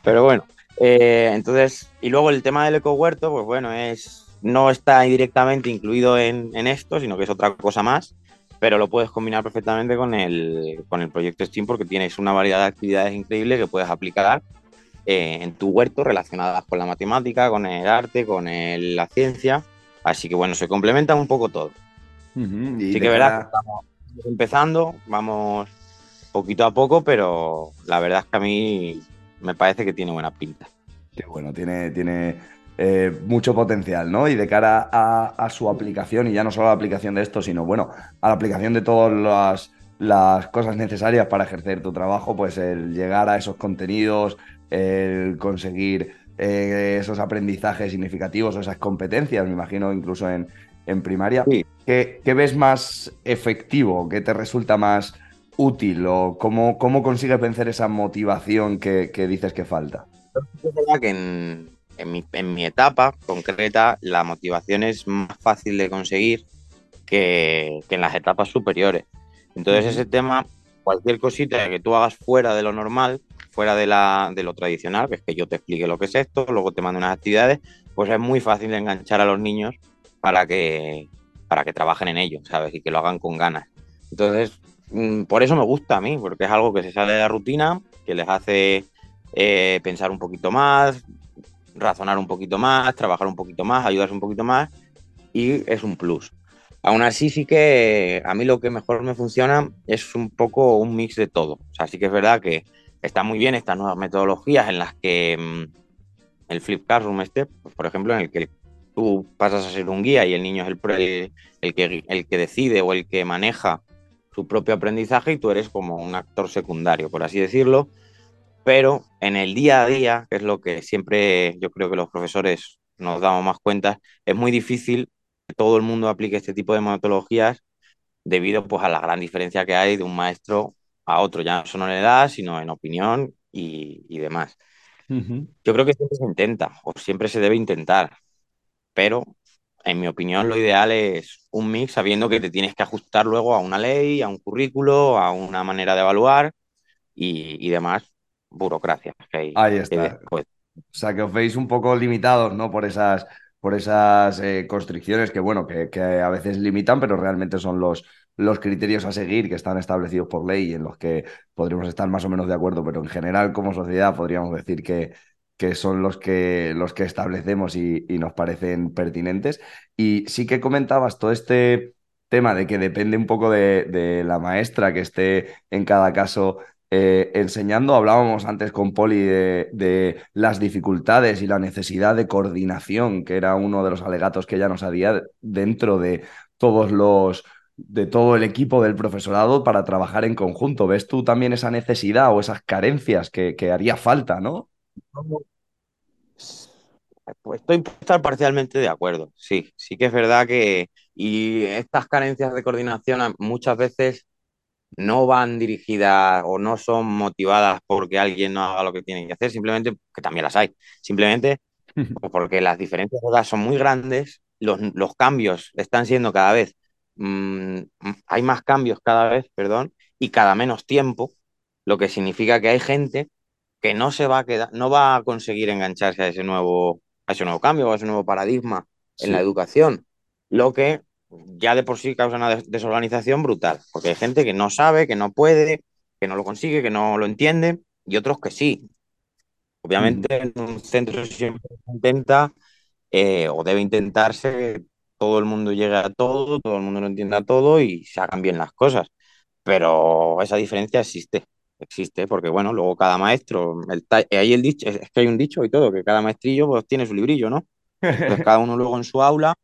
Pero bueno, eh, entonces, y luego el tema del ecohuerto, pues bueno, es no está directamente incluido en, en esto, sino que es otra cosa más, pero lo puedes combinar perfectamente con el, con el proyecto Steam porque tienes una variedad de actividades increíbles que puedes aplicar eh, en tu huerto relacionadas con la matemática, con el arte, con el- la ciencia. Así que bueno, se complementa un poco todo. Ujú, y Sí de que que estamos empezando, vamos poquito a poco, pero la verdad es que a mí me parece que tiene buena pinta. Qué bueno, tiene, tiene eh, mucho potencial, ¿no? Y de cara a, a su aplicación, y ya no solo a la aplicación de esto, sino bueno, a la aplicación de todas las, las cosas necesarias para ejercer tu trabajo, pues el llegar a esos contenidos, el conseguir eh, esos aprendizajes significativos o esas competencias, me imagino incluso en, en primaria. ¿Qué, qué ves más efectivo? ¿Qué te resulta más útil? ¿O cómo, cómo consigues vencer esa motivación que, que dices que falta? Es verdad que en, en mi, en mi etapa concreta la motivación es más fácil de conseguir que, que en las etapas superiores. Entonces ese tema, cualquier cosita que tú hagas fuera de lo normal, fuera de, la, de lo tradicional, que es que yo te explique lo que es esto, luego te mando unas actividades, pues es muy fácil de enganchar a los niños para que, para que trabajen en ello, ¿sabes? Y que lo hagan con ganas. Entonces, mm, por eso me gusta a mí, porque es algo que se sale de la rutina, que les hace eh, pensar un poquito más, razonar un poquito más, trabajar un poquito más, ayudarse un poquito más, y es un plus. Aún así, sí que a mí lo que mejor me funciona es un poco un mix de todo. O sea, sí que es verdad que está muy bien estas nuevas metodologías en las que mm, el Flip Classroom este, pues, por ejemplo, en el que tú pasas a ser un guía y el niño es el, el, el que, el que decide o el que maneja su propio aprendizaje y tú eres como un actor secundario, por así decirlo. Pero en el día a día, que es lo que siempre yo creo que los profesores nos damos más cuenta, es muy difícil que todo el mundo aplique este tipo de metodologías debido pues, a la gran diferencia que hay de un maestro a otro, ya no solo en edad, sino en opinión y, y demás. Yo creo que siempre se intenta, o siempre se debe intentar, pero en mi opinión lo ideal es un mix sabiendo que te tienes que ajustar luego a una ley, a un currículo, a una manera de evaluar y, y demás burocracia. que hay- Ahí está. O sea, que os veis un poco limitados, ¿no? Por esas, por esas eh, constricciones que, bueno, que, que a veces limitan, pero realmente son los, los criterios a seguir que están establecidos por ley y en los que podríamos estar más o menos de acuerdo, pero en general, como sociedad, podríamos decir que, que son los que, los que establecemos y, nos parecen pertinentes. Y sí que comentabas todo este tema de que depende un poco de, de la maestra que esté en cada caso eh, enseñando. Hablábamos antes con Poli de, de las dificultades y la necesidad de coordinación, que era uno de los alegatos que ella nos había dentro de todos los de todo el equipo del profesorado para trabajar en conjunto. ¿Ves tú también esa necesidad o esas carencias que, que haría falta, no? Pues estoy estar parcialmente de acuerdo. Sí, sí que es verdad que y estas carencias de coordinación muchas veces no van dirigidas o no son motivadas porque alguien no haga lo que tiene que hacer, simplemente, que también las hay, simplemente pues porque las diferencias de edad son muy grandes, los, los cambios están siendo cada vez, mm, hay más cambios cada vez, perdón, y cada menos tiempo, lo que significa que hay gente que no se va a quedar, no va a conseguir engancharse a ese nuevo, a ese nuevo cambio, a ese nuevo paradigma en Sí. la educación, lo que ya de por sí causa una des- desorganización brutal, porque hay gente que no sabe, que no puede, que no lo consigue, que no lo entiende, y otros que sí. Obviamente en un centro siempre intenta eh, o debe intentarse todo el mundo llegue a todo, todo el mundo lo entienda todo y se hagan bien las cosas. Pero esa diferencia existe, existe, porque bueno, luego cada maestro, el ahí el dicho, es que hay un dicho y todo, que cada maestrillo pues tiene su librillo, ¿no? Entonces cada uno luego en su aula,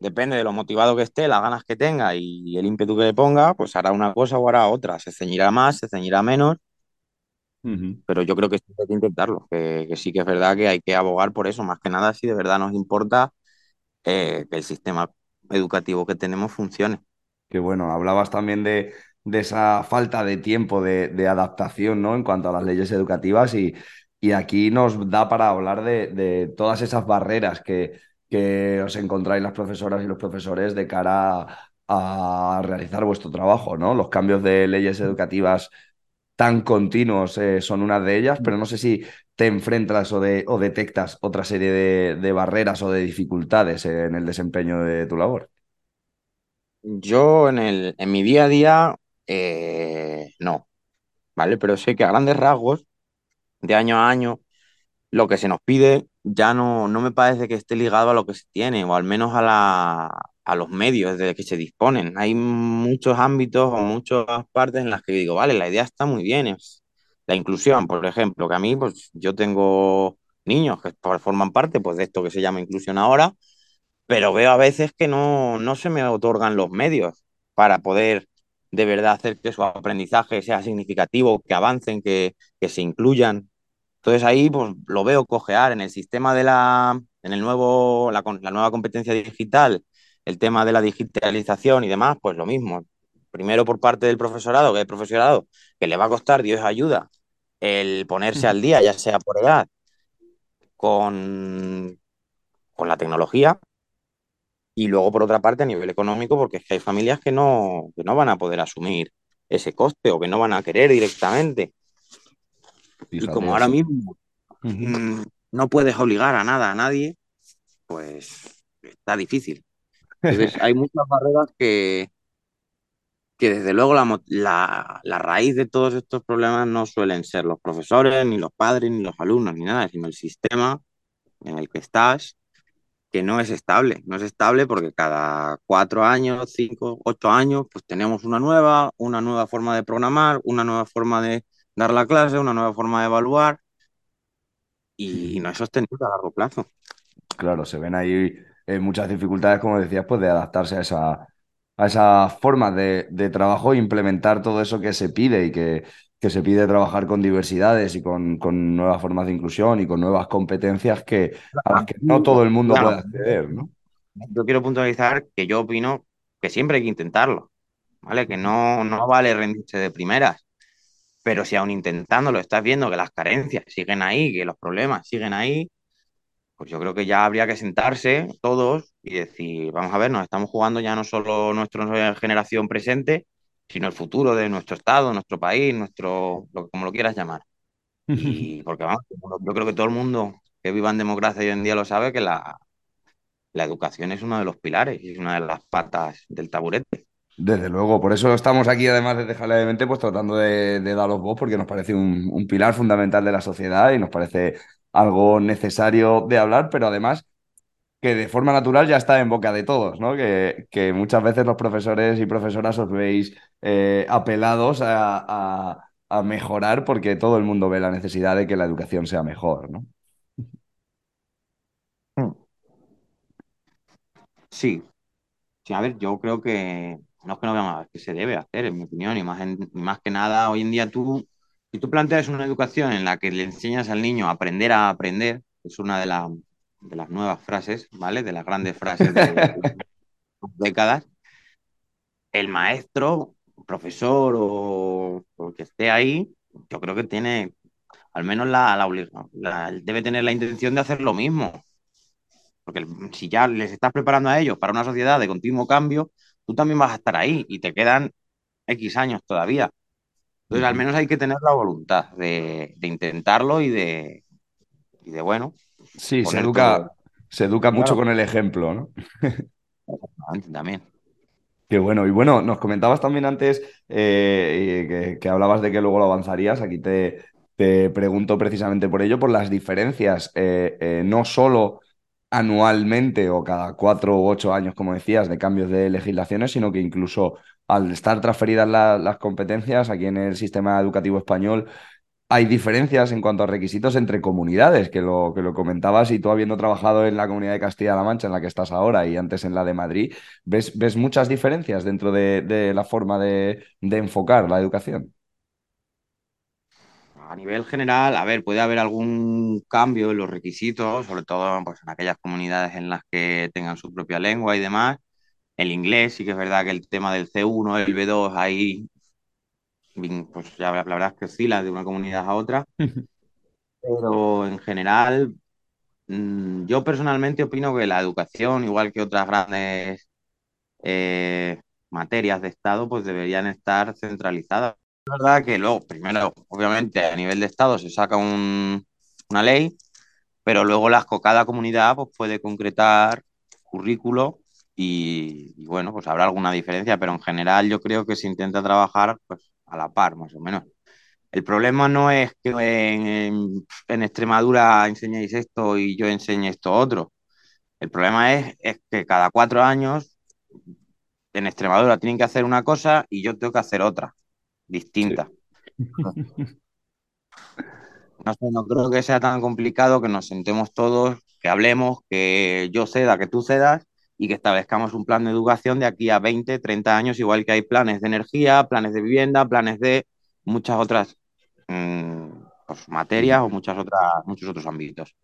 depende de lo motivado que esté, las ganas que tenga y el ímpetu que le ponga, pues hará una cosa o hará otra, se ceñirá más, se ceñirá menos, pero yo creo que sí hay que intentarlo, que, que sí que es verdad que hay que abogar por eso, más que nada si de verdad nos importa eh, que el sistema educativo que tenemos funcione. Que bueno, hablabas también de, de esa falta de tiempo de, adaptación, ¿no? En cuanto a las leyes educativas y, y aquí nos da para hablar de, de todas esas barreras que, que os encontráis las profesoras y los profesores de cara a, a realizar vuestro trabajo, ¿no? Los cambios de leyes educativas tan continuos eh, son una de ellas, pero no sé si te enfrentas o, de, o detectas otra serie de, barreras o de dificultades en el desempeño de tu labor. Yo en, el, en mi día a día eh, no, ¿vale? Pero sé que a grandes rasgos, de año a año, lo que se nos pide ya no, no me parece que esté ligado a lo que se tiene, o al menos a, la, a los medios de que se disponen. Hay muchos ámbitos o muchas partes en las que digo, vale, la idea está muy bien, la inclusión, por ejemplo, que a mí, pues yo tengo niños que forman parte pues, de esto que se llama inclusión ahora, pero veo a veces que no, no se me otorgan los medios para poder de verdad hacer que su aprendizaje sea significativo, que avancen, que, que se incluyan. Entonces ahí pues, lo veo cojear en el sistema de la, en el nuevo, la, la nueva competencia digital, el tema de la digitalización y demás, pues lo mismo. Primero por parte del profesorado, que es profesorado que le va a costar, Dios ayuda, el ponerse al día, ya sea por edad, con, con la tecnología, y luego, por otra parte, a nivel económico, porque es que hay familias que no, que no van a poder asumir ese coste o que no van a querer directamente. y como ahora mismo mm, no puedes obligar a nada a nadie, pues está difícil. Entonces, hay muchas barreras que, que desde luego la, raíz de todos estos problemas no suelen ser los profesores, ni los padres, ni los alumnos, ni nada, sino el sistema en el que estás que no es estable. No es estable porque cada cuatro años, cinco, ocho años, pues tenemos una nueva, una nueva forma de programar, una nueva forma de dar la clase, una nueva forma de evaluar y no es sostenible a largo plazo. Claro, se ven ahí eh, muchas dificultades, como decías, pues de adaptarse a esa, a esa forma de, de trabajo e implementar todo eso que se pide y que, que se pide trabajar con diversidades y con, con, nuevas formas de inclusión y con nuevas competencias que, a las que no todo el mundo claro. puede acceder, ¿no? Yo quiero puntualizar que yo opino que siempre hay que intentarlo, ¿vale? Que no, no vale rendirse de primeras, pero si aún intentándolo estás viendo que las carencias siguen ahí, que los problemas siguen ahí, pues yo creo que ya habría que sentarse todos y decir, vamos a ver, nos estamos jugando ya no solo nuestra generación presente, sino el futuro de nuestro Estado, nuestro país, nuestro, lo, como lo quieras llamar. Y porque vamos, yo creo que todo el mundo que viva en democracia hoy en día lo sabe que la, la educación es uno de los pilares y es una de las patas del taburete. Desde luego, por eso estamos aquí, además de dejarle de mente, pues tratando de, de daros voz, porque nos parece un, un, pilar fundamental de la sociedad y nos parece algo necesario de hablar, pero además que de forma natural ya está en boca de todos, ¿no? Que, que muchas veces los profesores y profesoras os veis eh, apelados a, a, mejorar porque todo el mundo ve la necesidad de que la educación sea mejor, ¿no? Sí. sí a ver, yo creo que no es que no veamos que se debe hacer, en mi opinión, y más, en, más que nada hoy en día tú, si tú planteas una educación en la que le enseñas al niño a aprender a aprender, es una de las de las nuevas frases, ¿vale? De las grandes frases de décadas, el maestro, profesor o, o, que esté ahí, yo creo que tiene, al menos la, la, la, debe tener la intención de hacer lo mismo. Porque si ya les estás preparando a ellos para una sociedad de continuo cambio, tú también vas a estar ahí y te quedan X años todavía. Entonces, al menos hay que tener la voluntad de, de intentarlo y de, y de bueno, Sí, se educa, todo... se educa claro. mucho con el ejemplo, ¿no? También. Qué bueno. Y bueno, nos comentabas también antes eh, que, que, hablabas de que luego lo avanzarías. Aquí te, te pregunto precisamente por ello, por las diferencias, eh, eh, no solo anualmente o cada cuatro u ocho años, como decías, de cambios de legislaciones, sino que incluso al estar transferidas la, las competencias aquí en el sistema educativo español, hay diferencias en cuanto a requisitos entre comunidades, que lo, que lo comentabas y tú habiendo trabajado en la comunidad de Castilla-La Mancha, en la que estás ahora, y antes en la de Madrid, ¿ves, ves muchas diferencias dentro de, de la forma de, de, enfocar la educación? A nivel general, a ver, puede haber algún cambio en los requisitos, sobre todo pues, en aquellas comunidades en las que tengan su propia lengua y demás. El inglés, sí que es verdad que el tema del C1, el B2, ahí pues ya la verdad es que oscila de una comunidad a otra, pero en general mm, yo personalmente opino que la educación, igual que otras grandes eh, materias de Estado, pues deberían estar centralizadas. Es verdad que luego, primero, obviamente, a nivel de Estado se saca un- una ley, pero luego las, cada comunidad pues, puede concretar currículo y, y, bueno, pues habrá alguna diferencia, pero en general yo creo que se intenta trabajar pues, a la par, más o menos. El problema no es que en, en Extremadura enseñéis esto y yo enseñe esto otro. El problema es, es que cada cuatro años en Extremadura tienen que hacer una cosa y yo tengo que hacer otra, distinta. No sé, no creo que sea tan complicado que nos sentemos todos, que hablemos, que yo ceda, que tú cedas y que establezcamos un plan de educación de aquí a 20, 30 años, igual que hay planes de energía, planes de vivienda, planes de muchas otras mmm, pues, materias o muchas otras, muchos otros ámbitos.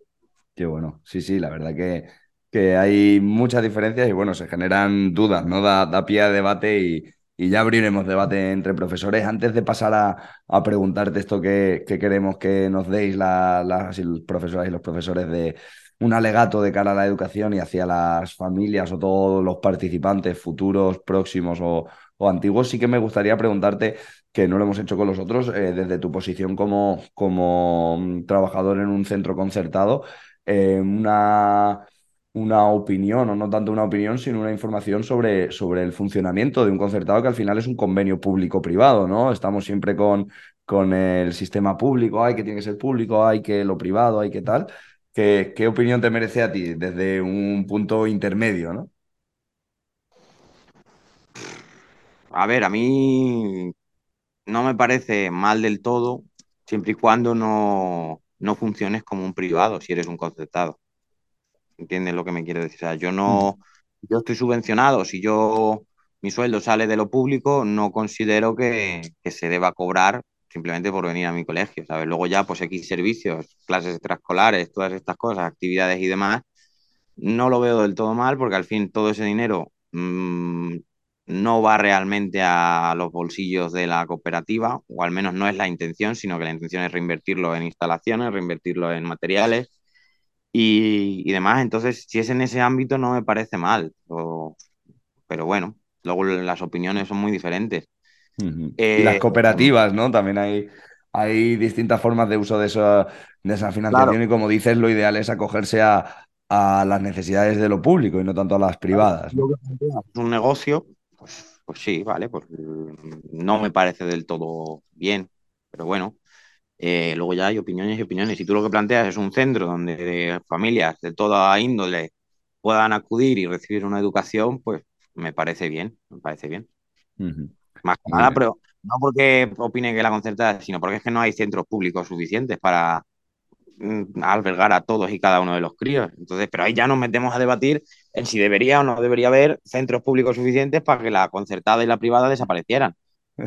Qué bueno, sí, sí, la verdad que, que hay muchas diferencias y bueno, se generan dudas, ¿no? Da, da pie a debate y, y, ya abriremos debate entre profesores. Antes de pasar a, a preguntarte esto que, que, queremos que nos deis la, las profesoras y los profesores de un alegato de cara a la educación y hacia las familias o todos los participantes futuros, próximos o, o antiguos, sí que me gustaría preguntarte, que no lo hemos hecho con los otros, eh, desde tu posición como, como trabajador en un centro concertado, eh, una, una opinión, o no tanto una opinión, sino una información sobre, sobre el funcionamiento de un concertado que al final es un convenio público-privado, ¿no? Estamos siempre con, con el sistema público, hay que tiene que ser público, hay que lo privado, hay que tal. ¿Qué, ¿Qué opinión te merece a ti desde un punto intermedio, no? A ver, a mí no me parece mal del todo, siempre y cuando no, no funciones como un privado, si eres un concertado. ¿Entiendes lo que me quiero decir? O sea, yo no, yo estoy subvencionado, si yo, mi sueldo sale de lo público, no considero que, que se deba cobrar simplemente por venir a mi colegio, ¿sabes? Luego ya, pues X servicios, clases extraescolares, todas estas cosas, actividades y demás, no lo veo del todo mal porque al fin todo ese dinero mmm, no va realmente a los bolsillos de la cooperativa, o al menos no es la intención, sino que la intención es reinvertirlo en instalaciones, reinvertirlo en materiales y, y demás. Entonces, si es en ese ámbito, no me parece mal, pero bueno, luego las opiniones son muy diferentes. Uh -huh. eh, y las cooperativas, ¿no? También hay, hay distintas formas de uso de, eso, de esa financiación claro. y como dices, lo ideal es acogerse a, a, las necesidades de lo público y no tanto a las privadas. ¿no? Es un negocio, pues, pues sí, vale, pues no me parece del todo bien, pero bueno, eh, luego ya hay opiniones y opiniones. Si tú lo que planteas es un centro donde familias de toda índole puedan acudir y recibir una educación, pues me parece bien, me parece bien. Uh -huh. Más que nada, pero no porque opine que la concertada, sino porque es que no hay centros públicos suficientes para mm, albergar a todos y cada uno de los críos. Entonces, pero ahí ya nos metemos a debatir en si debería o no debería haber centros públicos suficientes para que la concertada y la privada desaparecieran.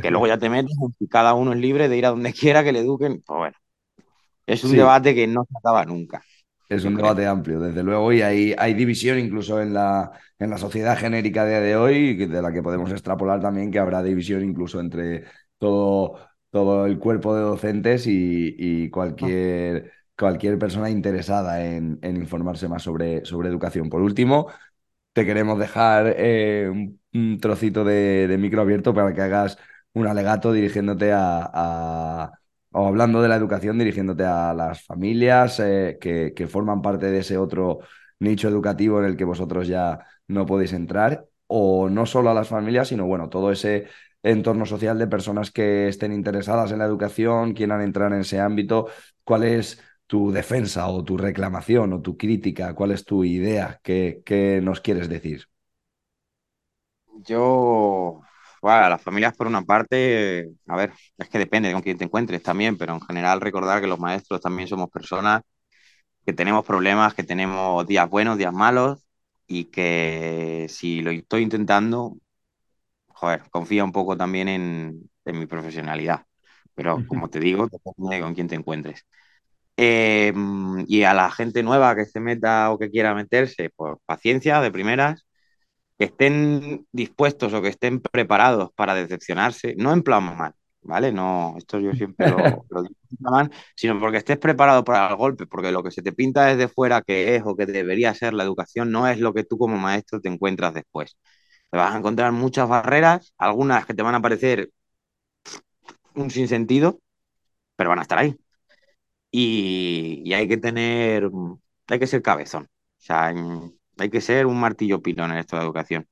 Que luego ya te metes y cada uno es libre de ir a donde quiera que le eduquen. Pues bueno, es un sí. debate que no se acaba nunca. Es un debate amplio, desde luego, y hay, hay división incluso en la, en la sociedad genérica de, de hoy, de la que podemos extrapolar también que habrá división incluso entre todo, todo el cuerpo de docentes y, y cualquier, cualquier persona interesada en, en, informarse más sobre, sobre educación. Por último, te queremos dejar eh, un, trocito de, de, micro abierto para que hagas un alegato dirigiéndote a, a o hablando de la educación, dirigiéndote a las familias eh, que, que, forman parte de ese otro nicho educativo en el que vosotros ya no podéis entrar, o no solo a las familias, sino bueno, todo ese entorno social de personas que estén interesadas en la educación, quieran entrar en ese ámbito. ¿Cuál es tu defensa o tu reclamación o tu crítica? ¿Cuál es tu idea? ¿Qué, qué nos quieres decir? Yo bueno, las familias por una parte, a ver, es que depende de con quién te encuentres también, pero en general recordar que los maestros también somos personas que tenemos problemas, que tenemos días buenos, días malos y que si lo estoy intentando, joder, confía un poco también en, en mi profesionalidad. Pero como te digo, depende de con quién te encuentres. Eh, y a la gente nueva que se meta o que quiera meterse, pues paciencia de primeras que estén dispuestos o que estén preparados para decepcionarse, no en plan mal, ¿vale? No, esto yo siempre lo, lo digo, mal, sino porque estés preparado para el golpe, porque lo que se te pinta desde fuera que es o que debería ser la educación no es lo que tú como maestro te encuentras después. Te vas a encontrar muchas barreras, algunas que te van a parecer un sinsentido, pero van a estar ahí. Y, y hay que tener, hay que ser cabezón. O sea, hay que ser un martillo pilón en esto de educación.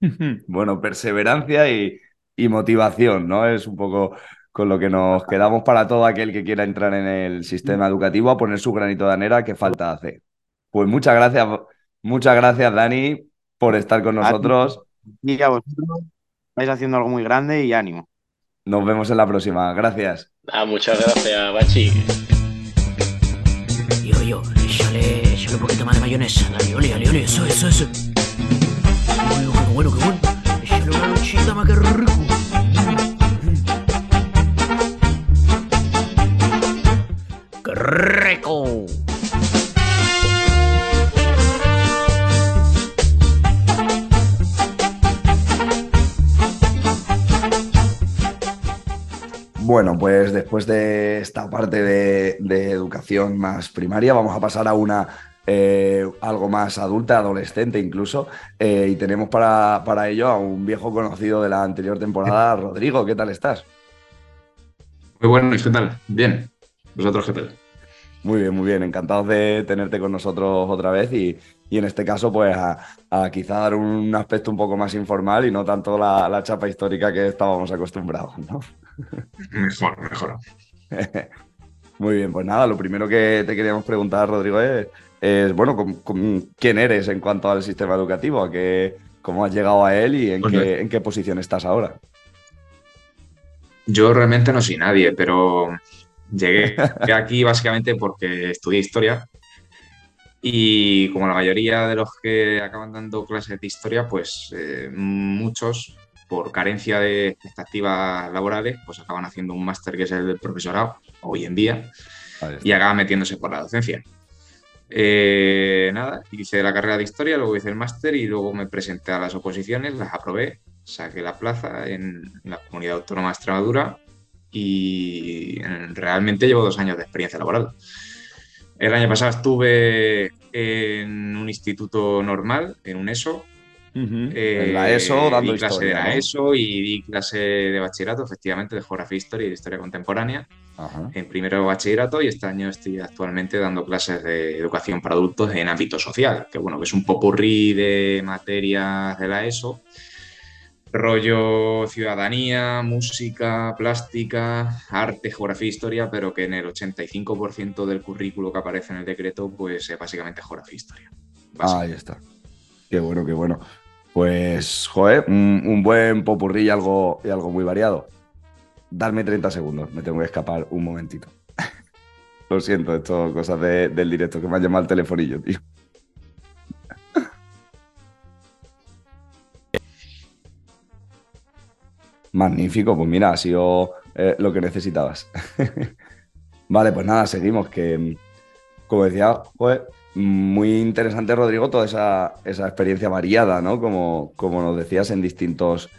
Bueno, perseverancia y, y motivación, ¿no? Es un poco con lo que nos quedamos para todo aquel que quiera entrar en el sistema educativo a poner su granito de arena que falta hacer. Pues muchas gracias, muchas gracias, Dani, por estar con nosotros. Y a vosotros estáis haciendo algo muy grande y ánimo. Nos vemos en la próxima. Gracias. Ah, muchas gracias, Bachi. Yo, yo, un poquito más de mayonesa. Dale, ole, ole, eso, eso, eso. Uy, qué bueno, qué bueno. Échale una lonchita más que rico. ¡Qué rico! Bueno, pues después de esta parte de educación más primaria, vamos a pasar a una eh, algo más adulta, adolescente incluso, eh, y tenemos para, para ello a un viejo conocido de la anterior temporada, Rodrigo, ¿qué tal estás? Muy bueno, ¿y qué tal? Bien. ¿Vosotros qué tal? Muy bien, muy bien. Encantados de tenerte con nosotros otra vez y, y en este caso, pues a, a quizá dar un aspecto un poco más informal y no tanto la, la chapa histórica que estábamos acostumbrados, ¿no? Mejor, mejor. Muy bien, pues nada, lo primero que te queríamos preguntar, Rodrigo, es, es bueno, ¿con- con ¿quién eres en cuanto al sistema educativo? ¿A qué, ¿Cómo has llegado a él y en, Pues qué, en qué posición estás ahora? Yo realmente no soy nadie, pero llegué aquí básicamente porque estudié historia y como la mayoría de los que acaban dando clases de historia, pues eh, muchos, por carencia de expectativas laborales, pues acaban haciendo un máster que es el del profesorado hoy en día y acaban metiéndose por la docencia. Eh, nada, hice la carrera de historia, luego hice el máster y luego me presenté a las oposiciones, las aprobé, saqué la plaza en la comunidad autónoma de Extremadura y realmente llevo dos años de experiencia laboral. El año pasado estuve en un instituto normal, en un ESO. Eh, En la ESO dando di clase historia, de la ¿no? ESO y di clase de bachillerato, efectivamente, de geografía, historia y de historia contemporánea Ajá. en primero de bachillerato y este año estoy actualmente dando clases de educación para adultos en ámbito social, que bueno, que es un popurrí de materias de la ESO, rollo ciudadanía, música, plástica, arte, geografía, historia, pero que en el 85% del currículo que aparece en el decreto, pues es básicamente geografía, historia. Ahí está. Qué bueno, qué bueno. Pues, joder, un, buen popurrí y algo, y algo muy variado. Darme 30 segundos, me tengo que escapar un momentito. Lo siento, esto cosas de- del directo, que me ha llamado el telefonillo, tío. Magnífico, pues mira, ha sido eh, lo que necesitabas. vale, pues nada, seguimos, que como decía, joder, muy interesante, Rodrigo, toda esa, esa experiencia variada, ¿no? Como, como nos decías, en distintos,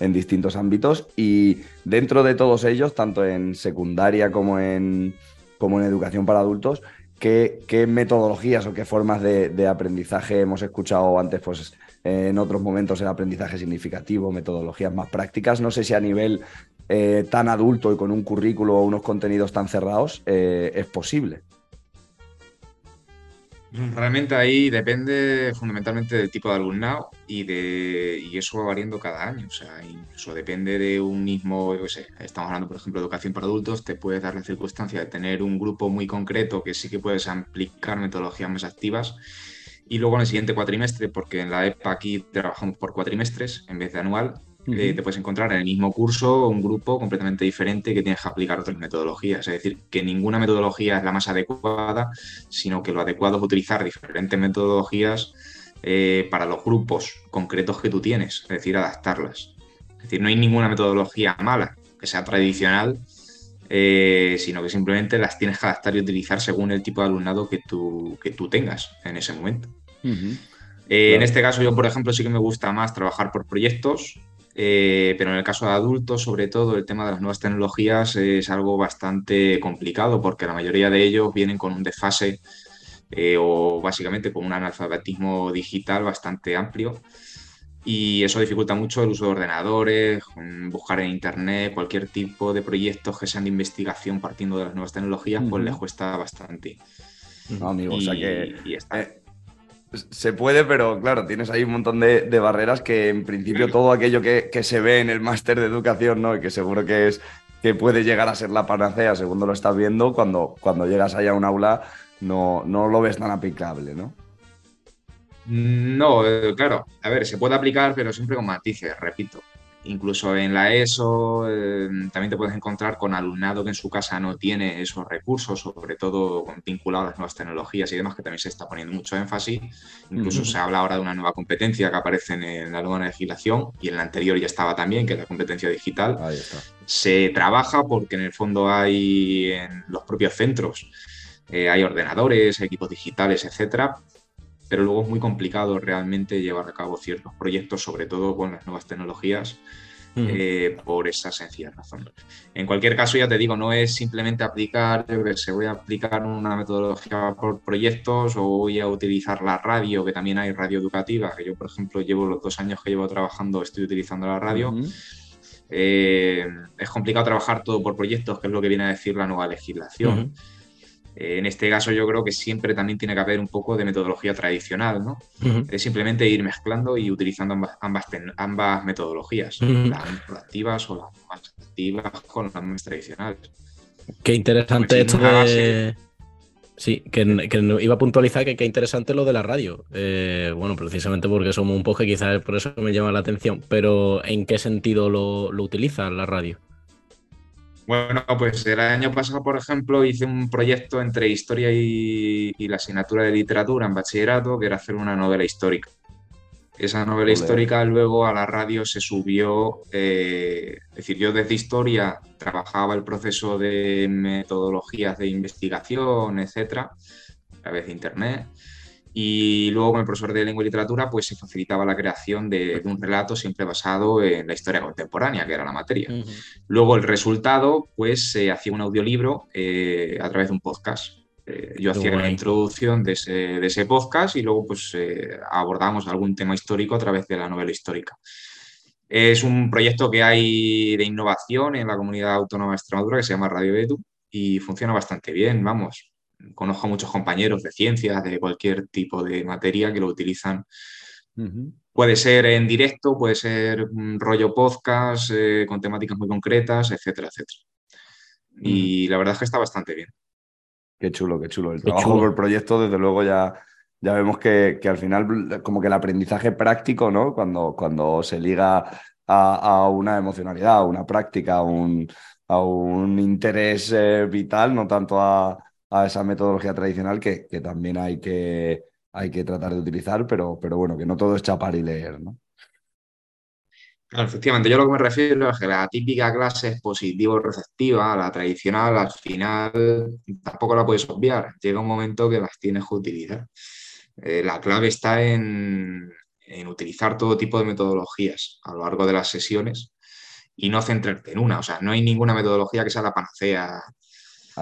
en distintos ámbitos. Y dentro de todos ellos, tanto en secundaria como en, como en educación para adultos, ¿qué, qué metodologías o qué formas de, aprendizaje hemos escuchado antes, pues en otros momentos el aprendizaje significativo, metodologías más prácticas? No sé si a nivel eh, tan adulto y con un currículo o unos contenidos tan cerrados eh, es posible. Realmente ahí depende fundamentalmente del tipo de alumnado y, de, y eso va variando cada año. O sea, incluso depende de un mismo, yo sé, estamos hablando, por ejemplo, de educación para adultos, te puedes dar la circunstancia de tener un grupo muy concreto que sí que puedes aplicar metodologías más activas. Y luego en el siguiente cuatrimestre, porque en la EPA aquí trabajamos por cuatrimestres en vez de anual, eh, te puedes encontrar en el mismo curso un grupo completamente diferente que tienes que aplicar otras metodologías. Es decir, que ninguna metodología es la más adecuada, sino que lo adecuado es utilizar diferentes metodologías eh, para los grupos concretos que tú tienes, es decir, adaptarlas. Es decir, no hay ninguna metodología mala que sea tradicional, eh, sino que simplemente las tienes que adaptar y utilizar según el tipo de alumnado que tú, que tú tengas en ese momento. Eh, En este caso, yo, por ejemplo, sí que me gusta más trabajar por proyectos. Eh, pero en el caso de adultos, sobre todo, el tema de las nuevas tecnologías es algo bastante complicado porque la mayoría de ellos vienen con un desfase eh, o básicamente con un analfabetismo digital bastante amplio y eso dificulta mucho el uso de ordenadores, buscar en internet, cualquier tipo de proyectos que sean de investigación partiendo de las nuevas tecnologías, pues les cuesta bastante. No, amigo, o sea que Y está. eh, se puede, pero claro, tienes ahí un montón de, de barreras que en principio todo aquello que, que se ve en el máster de educación, ¿no? Y que seguro que es que puede llegar a ser la panacea, según lo estás viendo, cuando, cuando llegas allá a un aula no, no lo ves tan aplicable, ¿no? No, eh, claro, a ver, se puede aplicar, pero siempre con matices, repito. Incluso en la ESO eh, también te puedes encontrar con alumnado que en su casa no tiene esos recursos, sobre todo vinculado a las nuevas tecnologías y demás, que también se está poniendo mucho énfasis. Incluso se habla ahora de una nueva competencia que aparece en la nueva legislación y en la anterior ya estaba también, que es la competencia digital. Ahí está. Se trabaja porque en el fondo hay en los propios centros, eh, hay ordenadores, equipos digitales, etcétera, pero luego es muy complicado realmente llevar a cabo ciertos proyectos, sobre todo con las nuevas tecnologías, eh, por esa sencilla razón. En cualquier caso, ya te digo, no es simplemente aplicar, yo que sé, voy a aplicar una metodología por proyectos o voy a utilizar la radio, que también hay radio educativa, que yo, por ejemplo, llevo los dos años que llevo trabajando, estoy utilizando la radio. Eh, es complicado trabajar todo por proyectos, que es lo que viene a decir la nueva legislación. En este caso yo creo que siempre también tiene que haber un poco de metodología tradicional, ¿no? Es simplemente ir mezclando y utilizando ambas, ambas, metodologías, las activas o las más activas con las más tradicionales. Qué interesante esto de. Sí, que, iba a puntualizar que qué interesante lo de la radio. Eh, bueno, precisamente porque somos un poco, quizás por eso me llama la atención. Pero ¿en qué sentido lo, lo utiliza la radio? Bueno, pues el año pasado, por ejemplo, hice un proyecto entre historia y, y la asignatura de literatura en bachillerato, que era hacer una novela histórica. Esa novela histórica luego a la radio se subió, eh, es decir, yo desde historia trabajaba el proceso de metodologías de investigación, etcétera, a través de internet. Y luego con el profesor de lengua y literatura, pues se facilitaba la creación de, de un relato siempre basado en la historia contemporánea, que era la materia. Luego el resultado, pues se hacía un audiolibro eh, a través de un podcast. Eh, yo Qué hacía la introducción de ese, de ese podcast y luego pues eh, abordamos algún tema histórico a través de la novela histórica. Es un proyecto que hay de innovación en la comunidad autónoma de Extremadura que se llama Radio Edu y funciona bastante bien, vamos. Conozco a muchos compañeros de ciencias, de cualquier tipo de materia que lo utilizan Puede ser en directo, puede ser un rollo podcast eh, con temáticas muy concretas, etcétera, etcétera. Y la verdad es que está bastante bien. Qué chulo, qué chulo. El Qué trabajo chulo. por proyecto, desde luego, ya, ya vemos que, que al final, como que el aprendizaje práctico, ¿no? Cuando, cuando se liga a, a una emocionalidad, a una práctica, a un, a un interés eh, vital, no tanto a, a esa metodología tradicional que, que también hay que, hay que tratar de utilizar, pero, pero bueno, que no todo es chapar y leer, ¿no? Efectivamente, yo lo que me refiero es que la típica clase expositivo-receptiva, la tradicional, al final tampoco la puedes obviar. Llega un momento que las tienes que utilizar. Eh, la clave está en, en utilizar todo tipo de metodologías a lo largo de las sesiones y no centrarte en una. O sea, no hay ninguna metodología que sea la panacea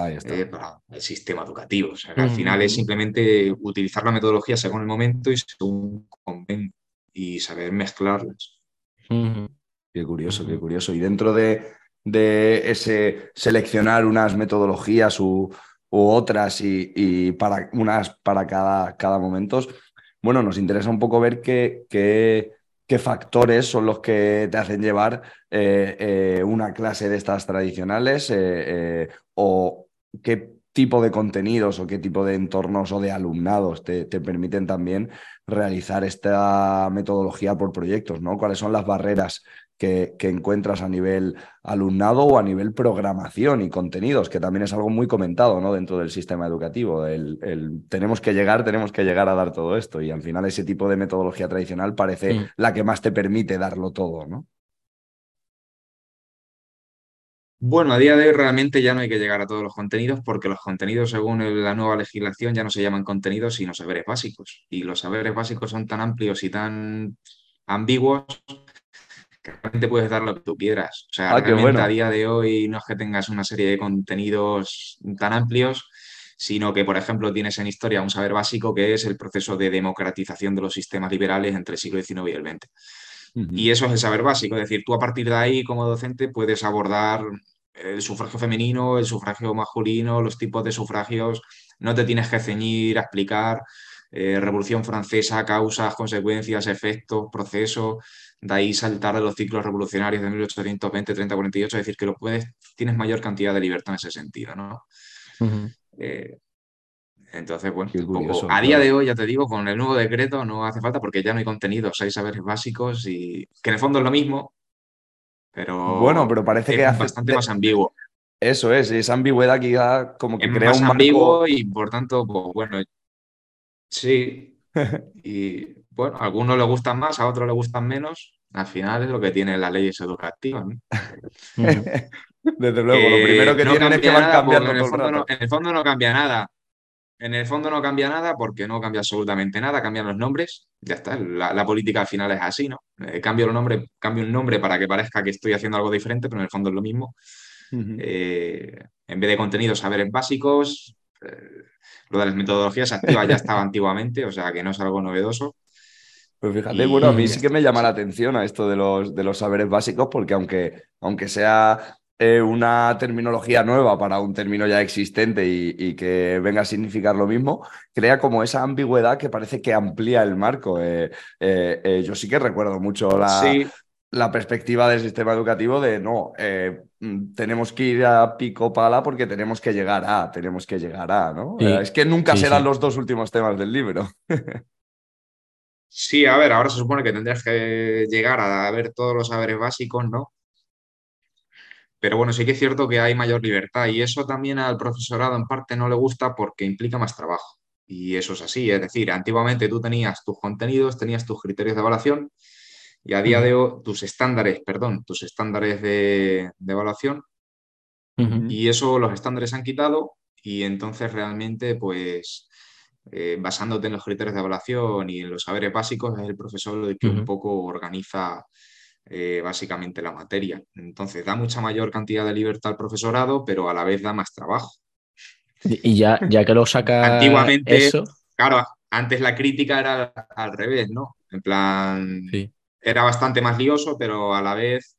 eh, para el sistema educativo. O sea, que al final es simplemente utilizar la metodología según el momento y según convenga y saber mezclarlas. Qué curioso, qué curioso. Y dentro de, de ese seleccionar unas metodologías u, u otras y, y para unas para cada, cada momento, bueno, nos interesa un poco ver qué, qué, qué factores son los que te hacen llevar eh, eh, una clase de estas tradicionales eh, eh, o qué tipo de contenidos o qué tipo de entornos o de alumnados te, te permiten también realizar esta metodología por proyectos, ¿no? ¿Cuáles son las barreras que, que encuentras a nivel alumnado o a nivel programación y contenidos, que también es algo muy comentado ¿no? dentro del sistema educativo. El, el tenemos que llegar, tenemos que llegar a dar todo esto. Y al final ese tipo de metodología tradicional parece la que más te permite darlo todo, ¿no? Bueno, a día de hoy realmente ya no hay que llegar a todos los contenidos porque los contenidos, según la nueva legislación, ya no se llaman contenidos, sino saberes básicos. Y los saberes básicos son tan amplios y tan ambiguos que realmente puedes dar lo que tú quieras. O sea, Ah, realmente bueno. a día de hoy no es que tengas una serie de contenidos tan amplios, sino que, por ejemplo, tienes en historia un saber básico que es el proceso de democratización de los sistemas liberales entre el siglo XIX y el XX. Y eso es el saber básico, es decir, tú a partir de ahí como docente puedes abordar el sufragio femenino, el sufragio masculino, los tipos de sufragios, no te tienes que ceñir a explicar eh, Revolución Francesa, causas, consecuencias, efectos, procesos, de ahí saltar de los ciclos revolucionarios de 1820, 30, 48, es decir, que lo puedes, tienes mayor cantidad de libertad en ese sentido, ¿no? Eh, entonces, bueno, curioso, a día claro. de hoy, ya te digo, con el nuevo decreto no hace falta porque ya no hay contenidos, hay saberes básicos y que en el fondo es lo mismo, pero Bueno, pero parece es que hace- bastante más ambiguo. Eso es, esa ambigüedad que ya como que Es crea más un marco. ambiguo y por tanto, pues bueno, sí. Y bueno, a algunos les gustan más, a otros les gustan menos. Al final es lo que tienen las leyes educativas, ¿no? Desde luego, lo primero que no tienen es que van nada, cambiando porque en el, todo el no, en el fondo no cambia nada. En el fondo no cambia nada porque no cambia absolutamente nada, cambian los nombres, ya está. La, la política al final es así, ¿no? Eh, cambio, los nombres, cambio un nombre para que parezca que estoy haciendo algo diferente, pero en el fondo es lo mismo. Eh, en vez de contenidos, saberes básicos, eh, lo de las metodologías activas ya estaba antiguamente, o sea que no es algo novedoso. Pues fíjate, bueno, a mí sí que me llama la atención a esto de los, de los saberes básicos, porque aunque, aunque sea eh, una terminología nueva para un término ya existente y, y que venga a significar lo mismo, crea como esa ambigüedad que parece que amplía el marco. Eh, eh, eh, yo sí que recuerdo mucho la, Sí. la perspectiva del sistema educativo de no, eh, mm, tenemos que ir a pico pala porque tenemos que llegar a, tenemos que llegar a, ¿no? Sí. Es que nunca Sí, serán sí. los dos últimos temas del libro. Sí, a ver, ahora se supone que tendrías que llegar a ver todos los saberes básicos, ¿no? Pero bueno, sí que es cierto que hay mayor libertad y eso también al profesorado en parte no le gusta porque implica más trabajo. Y eso es así, es decir, antiguamente tú tenías tus contenidos, tenías tus criterios de evaluación y a día de hoy tus estándares, perdón, tus estándares de, de evaluación y eso los estándares han quitado y entonces realmente pues eh, basándote en los criterios de evaluación y en los saberes básicos es el profesor el que un Ujú. poco organiza eh, básicamente la materia. Entonces da mucha mayor cantidad de libertad al profesorado, pero a la vez da más trabajo. Y ya, ya que lo saca Antiguamente, eso, claro, antes la crítica era al revés, ¿no? En plan, Sí. era bastante más lioso, pero a la vez,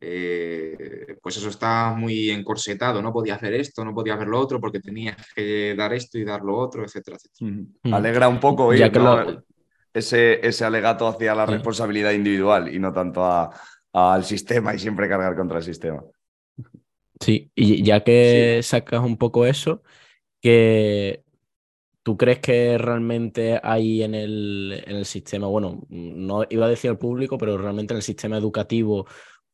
eh, pues eso está muy encorsetado. No podía hacer esto, no podía hacer lo otro, porque tenías que dar esto y dar lo otro, etcétera, etcétera. Alegra un poco oír Ya que ¿no? lo- ese, ese alegato hacia la responsabilidad individual y no tanto a- al sistema y siempre cargar contra el sistema. Sí, y ya que sacas un poco eso, que tú crees que realmente hay en el, en el sistema, bueno, no iba a decir al público, pero realmente en el sistema educativo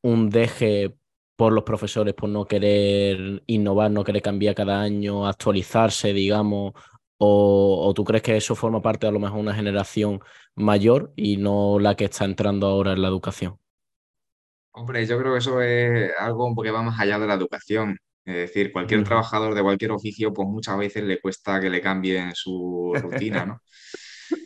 un deje por los profesores por no querer innovar, no querer cambiar cada año, actualizarse, digamos, o, o tú crees que eso forma parte a lo mejor de una generación mayor y no la que está entrando ahora en la educación? Hombre, yo creo que eso es algo que va más allá de la educación. Es decir, cualquier trabajador de cualquier oficio, pues muchas veces le cuesta que le cambien su rutina, ¿no?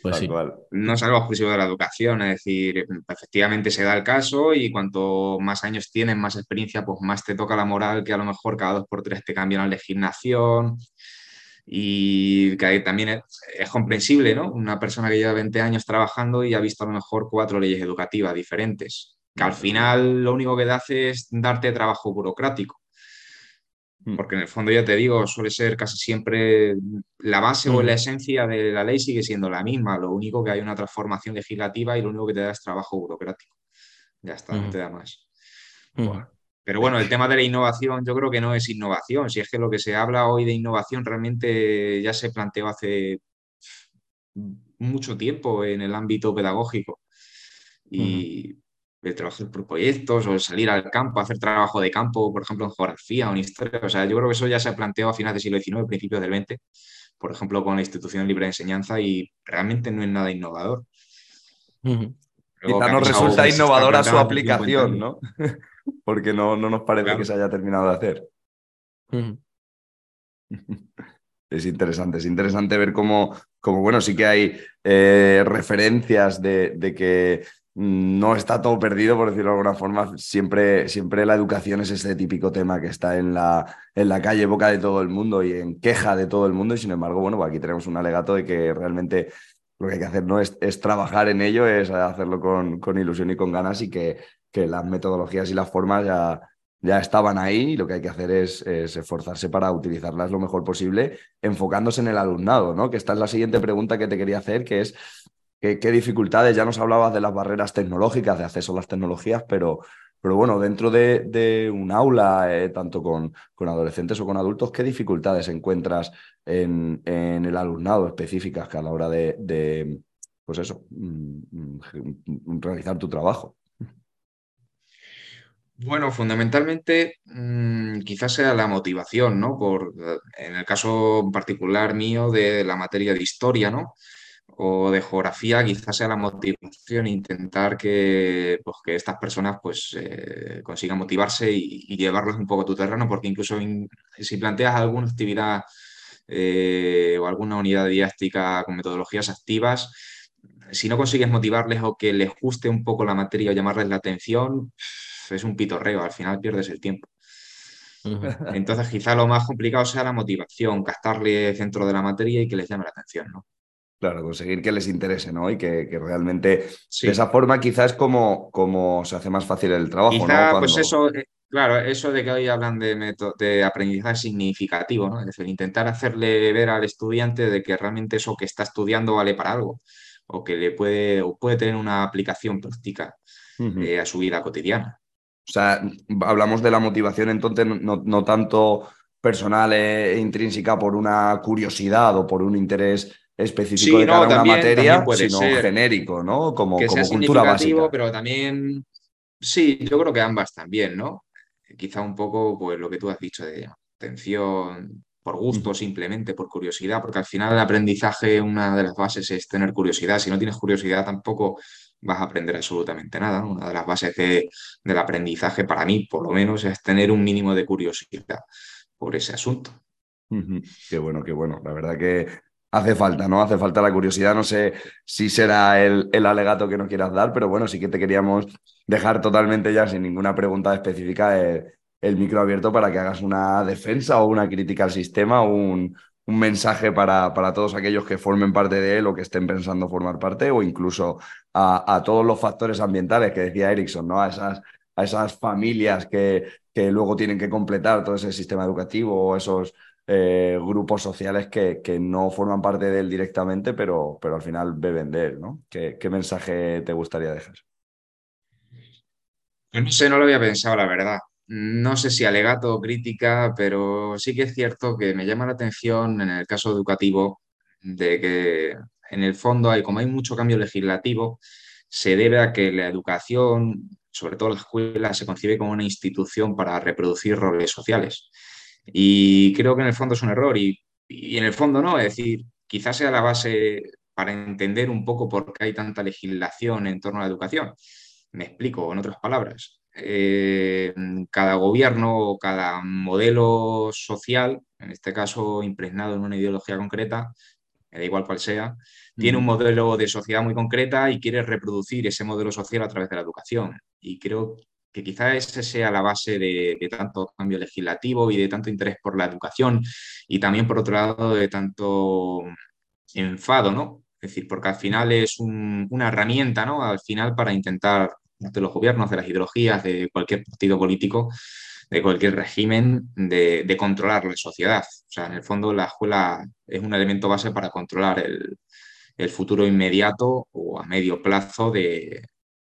Pues sí. No es algo exclusivo de la educación, es decir, efectivamente se da el caso y cuanto más años tienes, más experiencia, pues más te toca la moral que a lo mejor cada dos por tres te cambian la legislación y que también es, es comprensible, ¿no? Una persona que lleva 20 años trabajando y ha visto a lo mejor cuatro leyes educativas diferentes, que al final lo único que hace es darte trabajo burocrático. Porque en el fondo, ya te digo, suele ser casi siempre la base o Ujú. la esencia de la ley sigue siendo la misma. Lo único que hay una transformación legislativa y lo único que te da es trabajo burocrático. Ya está, no Ujú. te da más. Ujú. Pero bueno, el tema de la innovación yo creo que no es innovación. Si es que lo que se habla hoy de innovación realmente ya se planteó hace mucho tiempo en el ámbito pedagógico. Y el trabajar por proyectos o salir al campo, hacer trabajo de campo, por ejemplo, en geografía o en historia. O sea, yo creo que eso ya se planteó a finales del siglo XIX, principios del XX, por ejemplo, con la institución libre de enseñanza y realmente no es nada innovador. Luego, Quizá se resulta innovadora su planteando hace 50 aplicación. ¿no? Porque no, no nos parece Claro. que se haya terminado de hacer. Es interesante, es interesante ver cómo, cómo, bueno, sí que hay eh, referencias de, de que mm, no está todo perdido, por decirlo de alguna forma. Siempre, siempre la educación es ese típico tema que está en la, en la calle, boca de todo el mundo y en queja de todo el mundo. Y sin embargo, bueno, pues aquí tenemos un alegato de que realmente lo que hay que hacer no es, es trabajar en ello, es hacerlo con, con, ilusión y con ganas y que, que las metodologías y las formas ya, ya estaban ahí y lo que hay que hacer es, esforzarse para utilizarlas lo mejor posible, enfocándose en el alumnado, ¿no? Que esta es la siguiente pregunta que te quería hacer, que es ¿qué, dificultades? Ya nos hablabas de las barreras tecnológicas, de acceso a las tecnologías, pero, pero bueno, dentro de, un aula, eh, tanto con, con, adolescentes o con adultos, ¿qué dificultades encuentras en, en el alumnado específicas que a la hora de, de pues eso, mm, mm, realizar tu trabajo? Bueno, fundamentalmente mm, quizás sea la motivación, ¿no? Por, en el caso particular mío de la materia de historia, ¿no? O de geografía, quizás sea la motivación, intentar que, pues, que estas personas pues, eh, consigan motivarse y, llevarlos un poco a tu terreno, porque incluso si planteas alguna actividad eh, o alguna unidad didáctica con metodologías activas, si no consigues motivarles o que les guste un poco la materia o llamarles la atención, es un pitorreo, al final pierdes el tiempo. Entonces, quizá lo más complicado sea la motivación, captarle centro de la materia y que les llame la atención, ¿no? Claro, conseguir que les interese, ¿no? Y que, realmente de esa forma quizás es como, como se hace más fácil el trabajo, quizá, Pues eso, eh, claro, eso de que hoy hablan de, de aprendizaje significativo, ¿no? Es decir, intentar hacerle ver al estudiante de que realmente eso que está estudiando vale para algo o que le puede, o puede tener una aplicación práctica eh, a su vida cotidiana. O sea, hablamos de la motivación entonces no, tanto personal e intrínseca por una curiosidad o por un interés específico de cada una materia, sino genérico, ¿no? Como, que como sea cultura básica. Pero también, sí, yo creo que ambas también, ¿no? Quizá un poco, pues lo que tú has dicho de atención, por gusto, simplemente, por curiosidad, porque al final el aprendizaje, una de las bases es tener curiosidad. Si no tienes curiosidad, tampoco vas a aprender absolutamente nada. Una de las bases del aprendizaje, para mí, por lo menos, es tener un mínimo de curiosidad por ese asunto. Qué bueno, qué bueno. La verdad que hace falta, ¿no? Hace falta la curiosidad. No sé si será el, el, alegato que no quieras dar, pero bueno, sí que te queríamos dejar totalmente ya sin ninguna pregunta específica el, el micro abierto para que hagas una defensa o una crítica al sistema o un, un mensaje para, para, todos aquellos que formen parte de él o que estén pensando formar parte, o incluso a, todos los factores ambientales que decía Erickson, ¿no? a, esas, a esas familias que, que luego tienen que completar todo ese sistema educativo o esos eh, grupos sociales que, que, no forman parte de él directamente, pero, pero al final beben de él. ¿no? ¿Qué, ¿Qué mensaje te gustaría dejar? No sé, no lo había pensado, la verdad no sé si alegato o crítica, pero sí que es cierto que me llama la atención en el caso educativo de que en el fondo hay, como hay mucho cambio legislativo, se debe a que la educación, sobre todo la escuela, se concibe como una institución para reproducir roles sociales. Y creo que en el fondo es un error y, y en el fondo no, es decir, quizás sea la base para entender un poco por qué hay tanta legislación en torno a la educación. Me explico, en otras palabras. Eh, cada gobierno o cada modelo social, en este caso impregnado en una ideología concreta, me da igual cual sea, tiene un modelo de sociedad muy concreta y quiere reproducir ese modelo social a través de la educación. Y creo que quizá esa sea la base de, tanto cambio legislativo y de tanto interés por la educación y también, por otro lado, de tanto enfado, ¿no? Es decir, porque al final es una herramienta, ¿no? Al final para intentar de los gobiernos, de las ideologías, de cualquier partido político, de cualquier régimen, de, controlar la sociedad. O sea, en el fondo la escuela es un elemento base para controlar el, futuro inmediato o a medio plazo de,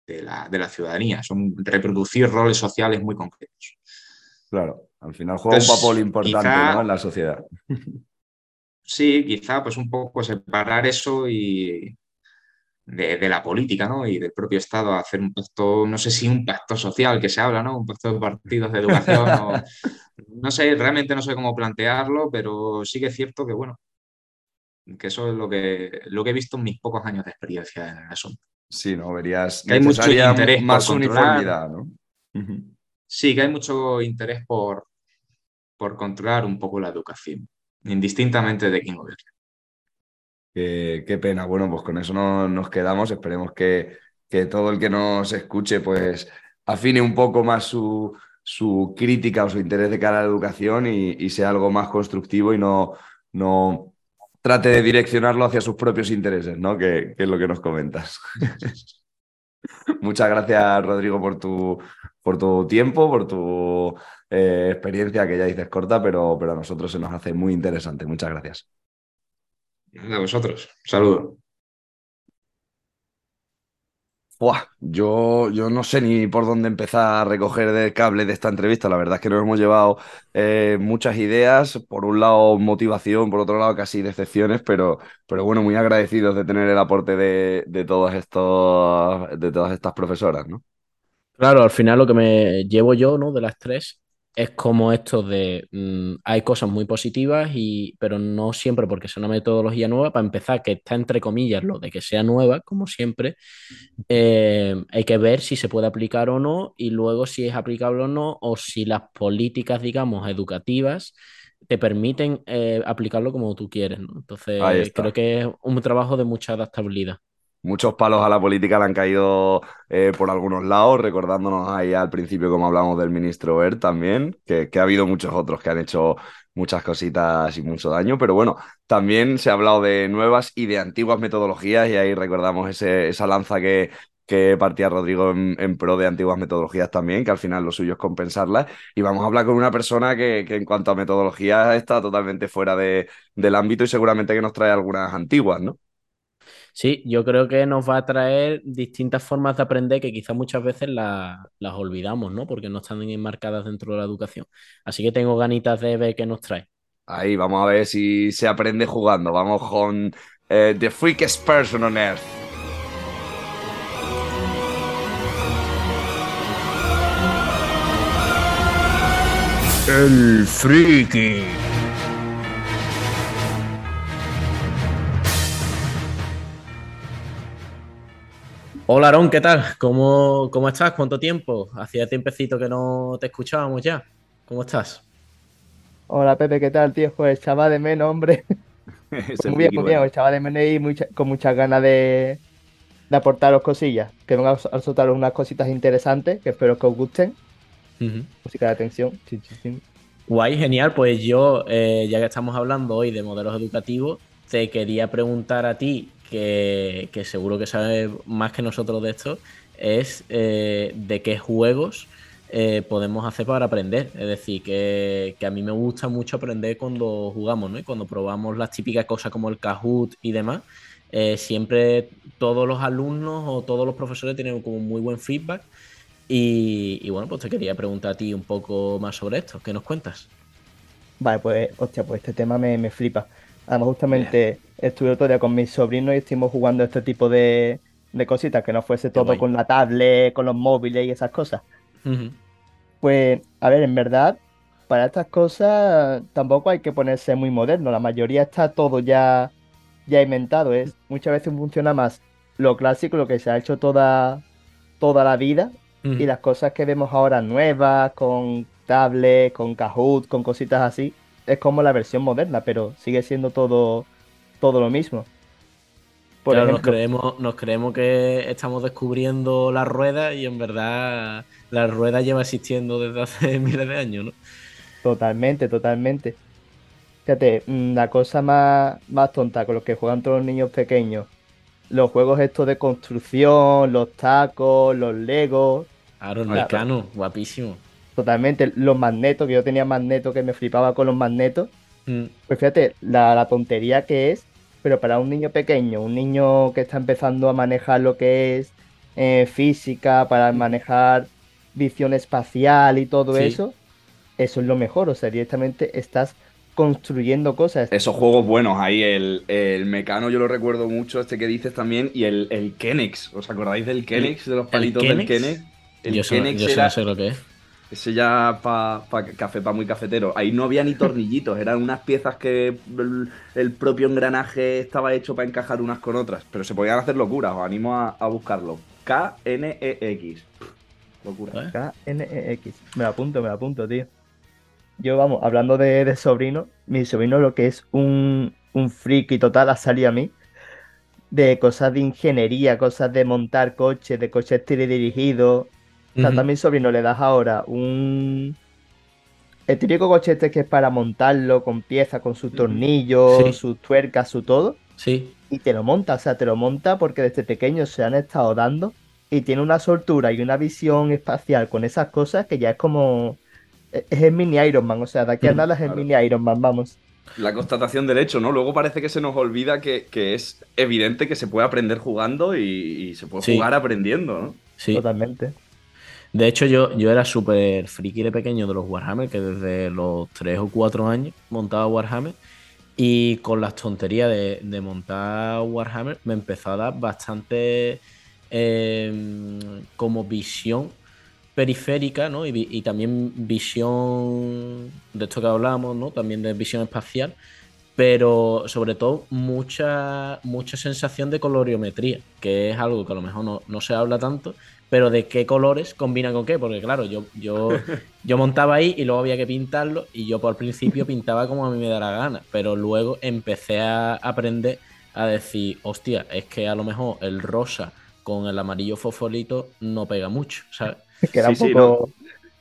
la, ciudadanía. Son reproducir roles sociales muy concretos. Claro, al final juega un papel importante en la sociedad. Sí, quizá pues un poco separar eso y, de, la política ¿no? y del propio Estado a hacer un pacto, no sé si un pacto social que se habla, ¿no? un pacto de partidos de educación, no sé, realmente no sé cómo plantearlo, pero sí que es cierto que, bueno, que eso es lo que, lo que he visto en mis pocos años de experiencia en el asunto. Sí, ¿no? Verías que hay mucho interés más uniformidad, ¿no? Sí, que hay mucho interés por, por controlar un poco la educación, indistintamente de quién gobierna. Qué, pena. Bueno, pues con eso no, nos quedamos. Esperemos que, que todo el que nos escuche pues afine un poco más su, su crítica o su interés de cara a la educación y, sea algo más constructivo y no, no trate de direccionarlo hacia sus propios intereses, ¿no? Que, que es lo que nos comentas. Muchas gracias, Rodrigo, por tu, por tu tiempo, por tu eh, experiencia, que ya dices corta, pero, pero a nosotros se nos hace muy interesante. Muchas gracias. A vosotros. Saludos. Buah, yo, yo no sé ni por dónde empezar a recoger el cable de esta entrevista. La verdad es que nos hemos llevado eh, muchas ideas. Por un lado, motivación, por otro lado, casi decepciones, pero, pero bueno, muy agradecidos de tener el aporte de, de, todos estos, de todas estas profesoras, ¿no? Claro, al final lo que me llevo yo, ¿no? De las tres es como esto de mm, hay cosas muy positivas y pero no siempre porque sea una metodología nueva para empezar que está entre comillas lo de que sea nueva como siempre eh, hay que ver si se puede aplicar o no y luego si es aplicable o no o si las políticas digamos educativas te permiten eh, aplicarlo como tú quieres ¿no? entonces creo que es un trabajo de mucha adaptabilidad muchos palos a la política le han caído eh, por algunos lados, recordándonos ahí al principio como hablamos del ministro Bert también, que, ha habido muchos otros que han hecho muchas cositas y mucho daño, pero bueno, también se ha hablado de nuevas y de antiguas metodologías y ahí recordamos ese, esa lanza que, partía Rodrigo en, en, pro de antiguas metodologías también, que al final lo suyo es compensarlas. Y vamos a hablar con una persona que, que en cuanto a metodologías está totalmente fuera de, del ámbito y seguramente que nos trae algunas antiguas, ¿no? Sí, yo creo que nos va a traer distintas formas de aprender que quizás muchas veces la, las olvidamos, ¿no? Porque no están enmarcadas dentro de la educación. Así que tengo ganitas de ver qué nos trae. Ahí, vamos a ver si se aprende jugando. Vamos con eh, The Freakest Person on Earth. El friki. Hola Aaron, ¿qué tal? ¿Cómo, ¿Cómo estás? ¿Cuánto tiempo? Hacía tiempecito que no te escuchábamos ya. ¿Cómo estás? Hola Pepe, ¿qué tal, tío? Pues echaba de menos, hombre. muy bien, muy bien. Echaba de menos y mucha, con muchas ganas de, de aportaros cosillas. Que venga a soltar unas cositas interesantes que espero que os gusten. Uh -huh. Música de atención. Sí, sí. Guay, genial. Pues yo, eh, ya que estamos hablando hoy de modelos educativos, te quería preguntar a ti que, seguro que sabe más que nosotros de esto, es eh, de qué juegos eh, podemos hacer para aprender. Es decir, que, a mí me gusta mucho aprender cuando jugamos, ¿no? Y cuando probamos las típicas cosas como el Kahoot y demás. Eh, siempre todos los alumnos o todos los profesores tienen como muy buen feedback. Y, y, bueno, pues te quería preguntar a ti un poco más sobre esto. ¿Qué nos cuentas? Vale, pues, hostia, pues este tema me, me flipa. Además, justamente estuve otro día con mis sobrinos y estuvimos jugando este tipo de, de cositas, que no fuese todo con la tablet, con los móviles y esas cosas. Uh -huh. Pues, a ver, en verdad, para estas cosas tampoco hay que ponerse muy moderno. La mayoría está todo ya, ya inventado. Es, muchas veces funciona más lo clásico, lo que se ha hecho toda, toda la vida, uh -huh. y las cosas que vemos ahora nuevas, con tablet, con Kahoot, con cositas así, es como la versión moderna, pero sigue siendo todo, todo lo mismo. Por claro, ejemplo, nos, creemos, nos creemos que estamos descubriendo la rueda y en verdad la rueda lleva existiendo desde hace miles de años, ¿no? Totalmente, totalmente. Fíjate, mm, la cosa más, más tonta con los que juegan todos los niños pequeños, los juegos estos de construcción, los tacos, los legos. Claro, el mecano, guapísimo totalmente. Los magnetos, que yo tenía magnetos que me flipaba con los magnetos. Mm. Pues fíjate, la, la, tontería que es, pero para un niño pequeño, un niño que está empezando a manejar lo que es eh, física, para manejar visión espacial y todo sí. eso, eso es lo mejor. O sea, directamente estás construyendo cosas. Esos juegos buenos ahí, el, el Mecano yo lo recuerdo mucho, este que dices también, y el, el Kenex, ¿os acordáis del Kenex, de los palitos del Kenex? El yo, Kenex yo era... no sé lo que es. Ese ya para pa café, para muy cafetero. Ahí no había ni tornillitos, eran unas piezas que el, el propio engranaje estaba hecho para encajar unas con otras. Pero se podían hacer locuras, os animo a, a buscarlo. K-N-E-X. Locura. K-N-E-X. Me lo apunto, me lo apunto, tío. Yo, vamos, hablando de, de sobrino, mi sobrino lo que es un, un friki total ha salido a mí. de cosas de ingeniería, cosas de montar coches, de coches teledirigidos. O sea, a mi sobrino le das ahora un... El típico coche este que es para montarlo con piezas, con sus tornillos, Sí. sus tuercas, su todo. Sí. Y te lo monta, o sea, te lo monta porque desde pequeño se han estado dando y tiene una soltura y una visión espacial con esas cosas que ya es como... e-, Es el mini Iron Man, o sea, de aquí a Mm, nada es el claro. mini Iron Man, vamos. La constatación del hecho, ¿no? Luego parece que se nos olvida que, que es evidente que se puede aprender jugando y, y se puede Sí. jugar aprendiendo, ¿no? Sí. Totalmente. De hecho, yo, yo era súper friki de pequeño de los Warhammer, que desde los 3 o 4 años montaba Warhammer. Y con las tonterías de, montar Warhammer me empezó a dar bastante eh, como visión periférica, ¿no? Y, y también visión de esto que hablamos, ¿no? También de visión espacial, pero sobre todo mucha, mucha sensación de coloriometría, que es algo que a lo mejor no, no se habla tanto, pero de qué colores combinan con qué, porque claro, yo, yo, yo montaba ahí y luego había que pintarlo y yo por principio pintaba como a mí me da la gana, pero luego empecé a aprender a decir, hostia, es que a lo mejor el rosa con el amarillo fosforito no pega mucho, ¿sabes? Queda Sí, un sí, poco...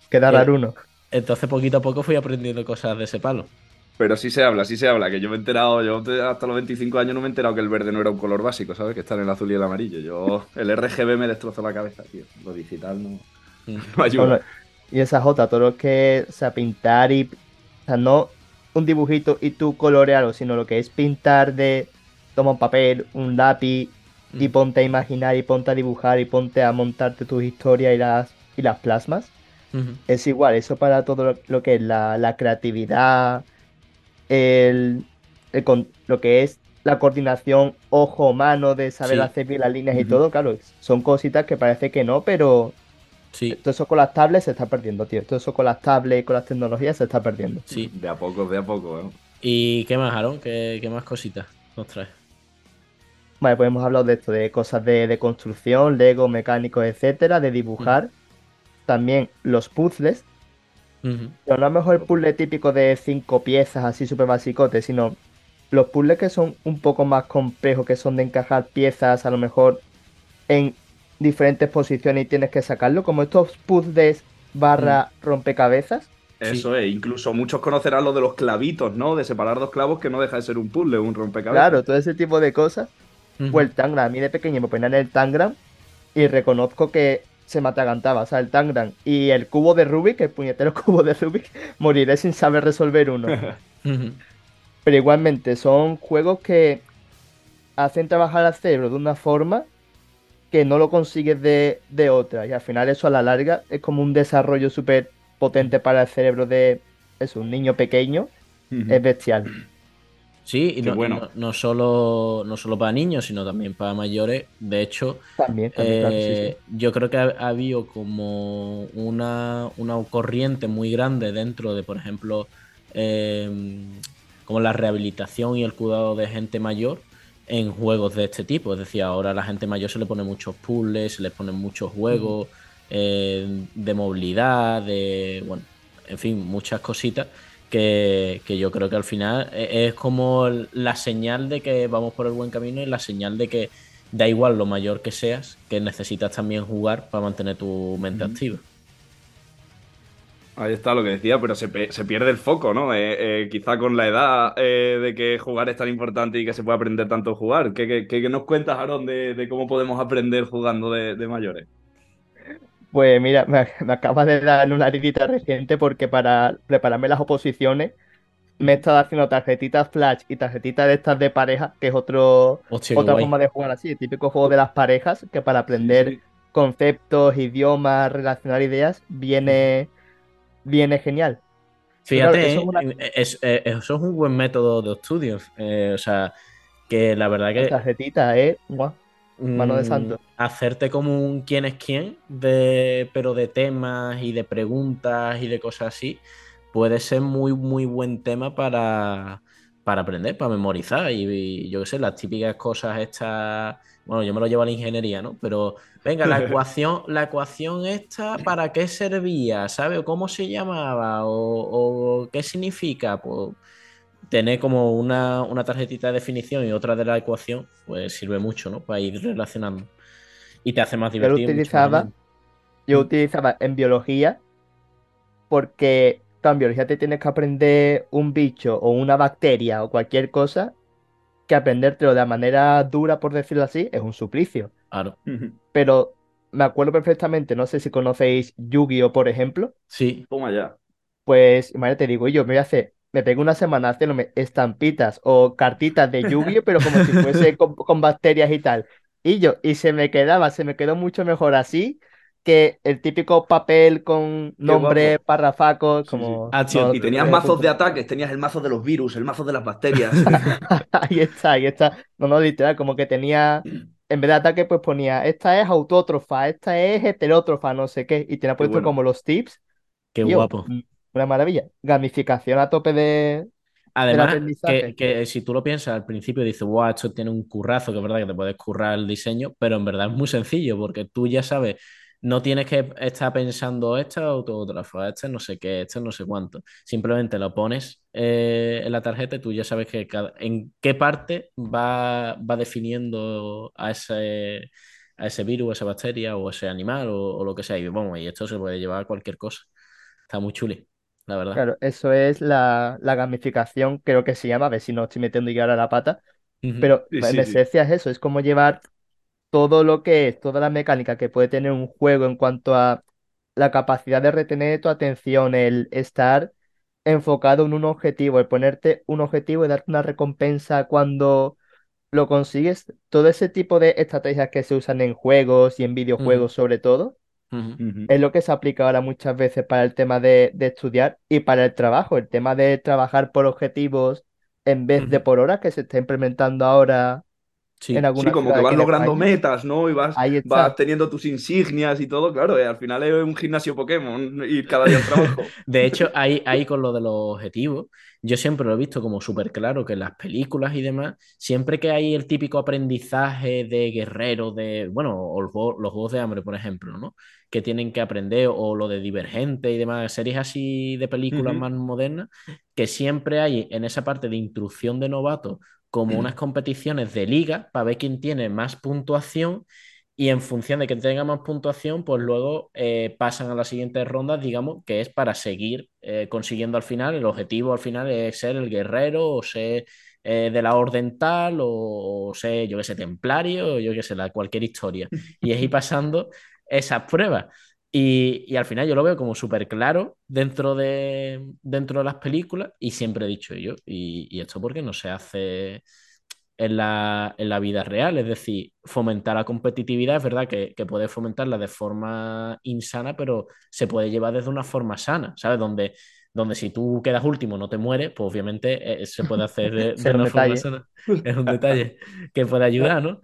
Queda Eh, raro uno. Entonces poquito a poco fui aprendiendo cosas de ese palo. Pero sí se habla, sí se habla, que yo me he enterado, yo hasta los 25 años no me he enterado que el verde no era un color básico, ¿sabes? Que está en el azul y el amarillo. Yo, el RGB me destrozó la cabeza, tío. Lo digital no, no ayuda. Bueno, y esa J, todo lo que, o sea, pintar y, o sea, no un dibujito y tú colorearlo, sino lo que es pintar de, toma un papel, un lápiz y ponte a imaginar y ponte a dibujar y ponte a montarte tus historias y las, y las plasmas. Es igual, eso para todo lo, lo que es la, la creatividad, el, el con- lo que es la coordinación ojo-mano de saber Sí. hacer bien las líneas y todo, claro, son cositas que parece que no, pero Sí. todo eso con las tablets se está perdiendo, tío. Todo eso con las tablets, con las tecnologías se está perdiendo. Sí. De a poco, de a poco, ¿eh? ¿Y qué más, Aaron? ¿Qué, qué más cositas nos traes? Vale, pues hemos hablado de esto, de cosas de, de construcción, Lego, mecánicos, etcétera, de dibujar. También los puzzles. Pero no a lo mejor el puzzle típico de cinco piezas, así súper basicotes, sino los puzzles que son un poco más complejos, que son de encajar piezas a lo mejor en diferentes posiciones y tienes que sacarlo, como estos puzzles barra rompecabezas. Eso es, incluso muchos conocerán lo de los clavitos, ¿no? De separar dos clavos que no deja de ser un puzzle, un rompecabezas. Claro, todo ese tipo de cosas. O el Tangram, a mí de pequeño me ponían el Tangram y reconozco que se me atragantaba, o sea, el Tangram y el cubo de Rubik, el puñetero cubo de Rubik, moriré sin saber resolver uno. Pero igualmente son juegos que hacen trabajar al cerebro de una forma que no lo consigues de, de otra. Y al final eso a la larga es como un desarrollo súper potente para el cerebro de eso, un niño pequeño. Es bestial. Sí, y no, bueno. no, no solo, no solo para niños, sino también para mayores. De hecho, También, también, claro, sí, eh, yo creo que ha, ha habido como una, una corriente muy grande dentro de, por ejemplo, eh, como la rehabilitación y el cuidado de gente mayor en juegos de este tipo. Es decir, ahora a la gente mayor se le pone muchos puzzles, se les ponen muchos juegos eh, de movilidad, de, bueno, en fin, muchas cositas que, que yo creo que al final e- es como la señal de que vamos por el buen camino y la señal de que da igual lo mayor que seas, que necesitas también jugar para mantener tu mente activa. Ahí está lo que decía, pero se, se pierde el foco, ¿no? Eh, eh, quizá con la edad eh, de que jugar es tan importante y que se puede aprender tanto a jugar. ¿Qué, qué- qué- qué nos cuentas, Aaron, de, de cómo podemos aprender jugando de, de mayores? Pues mira, me, me acaba de dar una heridita reciente porque para prepararme las oposiciones me he estado haciendo tarjetitas flash y tarjetitas de estas de pareja, que es otro, Hostia, otra forma de jugar así, el típico juego de las parejas, que para aprender conceptos, idiomas, relacionar ideas, viene, viene genial. Fíjate, eso es ¿eh? una- Es- eh, eso es un buen método de estudio. eh, o sea, que la verdad que... tarjetita, ¿eh? Guau, Mano de mm, santo. Hacerte como un quién es quién, de, pero de temas y de preguntas y de cosas así, puede ser muy, muy buen tema para, para aprender, para memorizar. Y, y yo qué sé, las típicas cosas estas. Bueno, yo me lo llevo a la ingeniería, ¿no? Pero venga, la ecuación, la ecuación esta, ¿para qué servía? ¿Sabe? ¿O cómo se llamaba? ¿O, o qué significa? Pues tener como una, una tarjetita de definición y otra de la ecuación, pues sirve mucho, ¿no? Para ir relacionando. Y te hace más Yo lo divertido. mucho más utilizaba, yo en biología porque en biología te tienes que aprender un bicho o una bacteria o cualquier cosa que aprendértelo de manera dura, por decirlo así, es un suplicio. Claro. Pero me acuerdo perfectamente, no sé si conocéis Yu-Gi-Oh, por ejemplo. Sí. Toma ya. Pues, imagínate, digo yo, me voy a hacer, me pego una semana haciéndome estampitas o cartitas de Yu-Gi-Oh, pero como si fuese con, con bacterias y tal. Y yo, y se me quedaba, se me quedó mucho mejor así que el típico papel con nombre, guapo. parrafacos, como... Ah, no, y tenías no, mazos de ataques, tenías el mazo de los virus, el mazo de las bacterias. Ahí está, ahí está. No, no, literal, como que tenía, en vez de ataque, pues ponía, esta es autótrofa, esta es heterótrofa, no sé qué, y tenía puesto bueno. como los tips. Qué guapo. Una maravilla. Gamificación a tope de, Además, que, que si tú lo piensas al principio, dices, wow, esto tiene un currazo, que es verdad que te puedes currar el diseño, pero en verdad es muy sencillo, porque tú ya sabes, no tienes que estar pensando esta autógrafa, este no sé qué, este no sé cuánto. Simplemente lo pones eh, en la tarjeta y tú ya sabes que cada- en qué parte va, va definiendo a ese, a ese virus, esa bacteria o ese animal o, o lo que sea. Y vamos, y esto se puede llevar a cualquier cosa. Está muy chuli, la verdad. Claro, eso es la, la gamificación, creo que se llama, a ver si no estoy metiendo ya ahora la pata, pero Sí, en sí, sí. esencia es eso, es como llevar todo lo que es, toda la mecánica que puede tener un juego en cuanto a la capacidad de retener tu atención, el estar enfocado en un objetivo, el ponerte un objetivo y darte una recompensa cuando lo consigues, todo ese tipo de estrategias que se usan en juegos y en videojuegos sobre todo, Es lo que se aplica ahora muchas veces para el tema de, de estudiar y para el trabajo, el tema de trabajar por objetivos en vez de por horas que se está implementando ahora Sí. en Sí, algunas como que vas logrando España. metas, ¿no? Y vas, vas teniendo tus insignias y todo, claro, eh, al final es un gimnasio Pokémon ir cada día al trabajo. De hecho, ahí, ahí con lo de los objetivos, yo siempre lo he visto como súper claro que en las películas y demás, siempre que hay el típico aprendizaje de guerrero, de, bueno, o los, juegos- los juegos de hambre, por ejemplo, ¿no? Que tienen que aprender, o lo de Divergente y demás, series así de películas más modernas, que siempre hay en esa parte de instrucción de novatos como unas competiciones de liga para ver quién tiene más puntuación y en función de que tenga más puntuación, pues luego eh, pasan a la siguiente ronda, digamos, que es para seguir eh, consiguiendo al final. El objetivo al final es ser el guerrero o ser eh, de la orden tal o, o ser, yo que sé, templario o yo que sé, la, cualquier historia. Y es ir pasando esas pruebas. Y, y al final yo lo veo como súper claro dentro de, dentro de las películas y siempre he dicho yo, y, y esto porque no se hace en la, en la vida real. Es decir, fomentar la competitividad, es verdad que, que puedes fomentarla de forma insana, pero se puede llevar desde una forma sana, ¿sabes? Donde, donde si tú quedas último no te mueres, pues obviamente eh, se puede hacer de, de una forma detalle. sana. Es un detalle que puede ayudar, ¿no?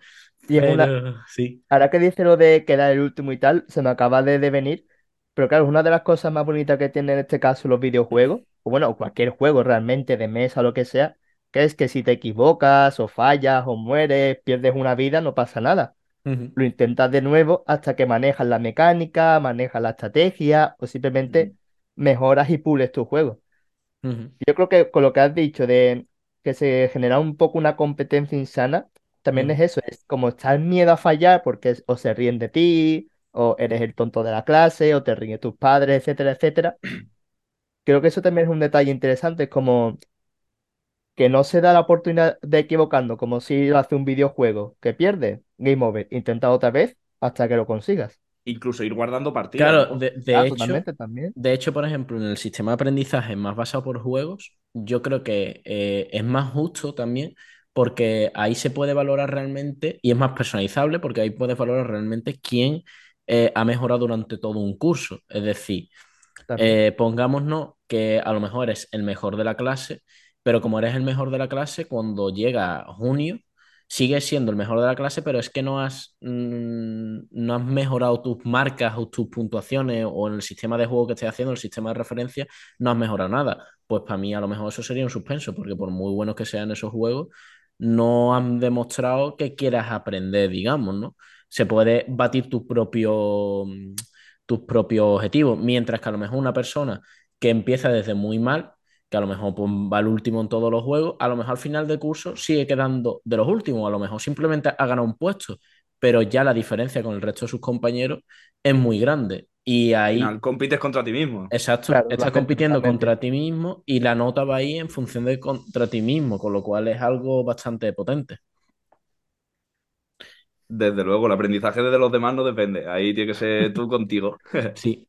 Y es una, Pero sí. ahora que dice lo de quedar el último y tal, se me acaba de, de venir, pero claro, es una de las cosas más bonitas que tienen en este caso los videojuegos, o bueno, cualquier juego realmente de mesa o lo que sea, que es que si te equivocas o fallas o mueres, pierdes una vida, no pasa nada. Lo intentas de nuevo hasta que manejas la mecánica, manejas la estrategia o simplemente mejoras y pules tu juego. Yo creo que con lo que has dicho de que se genera un poco una competencia insana, también Ujú. es eso, es como está el miedo a fallar porque es- o se ríen de ti, o eres el tonto de la clase, o te ríen tus padres, etcétera, etcétera. Creo que eso también es un detalle interesante, es como que no se da la oportunidad de equivocando, como si lo hace un videojuego, que pierde, game over, intenta otra vez hasta que lo consigas. Incluso ir guardando partidas. Claro, ¿no? de, de Ah, hecho, también. de hecho, por ejemplo, en el sistema de aprendizaje más basado por juegos, yo creo que eh, es más justo también porque ahí se puede valorar realmente y es más personalizable porque ahí puedes valorar realmente quién eh, ha mejorado durante todo un curso. Es decir, eh, pongámonos que a lo mejor eres el mejor de la clase, pero como eres el mejor de la clase, cuando llega junio, sigues siendo el mejor de la clase, pero es que no has, mm, no has mejorado tus marcas o tus puntuaciones o en el sistema de juego que estés haciendo, el sistema de referencia, no has mejorado nada. Pues para mí a lo mejor eso sería un suspenso, porque por muy buenos que sean esos juegos, no han demostrado que quieras aprender, digamos, ¿no? Se puede batir tu propio, tus propios objetivos, mientras que a lo mejor una persona que empieza desde muy mal que a lo mejor pues, va el último en todos los juegos, a lo mejor al final de curso sigue quedando de los últimos, a lo mejor simplemente ha ganado un puesto, pero ya la diferencia con el resto de sus compañeros es muy grande. Y ahí. Final compites contra ti mismo. Exacto, Claro, estás compitiendo totalmente. contra ti mismo y la nota va ahí en función de contra ti mismo, con lo cual es algo bastante potente. Desde luego, el aprendizaje de los demás no depende. Ahí tiene que ser tú contigo. Sí.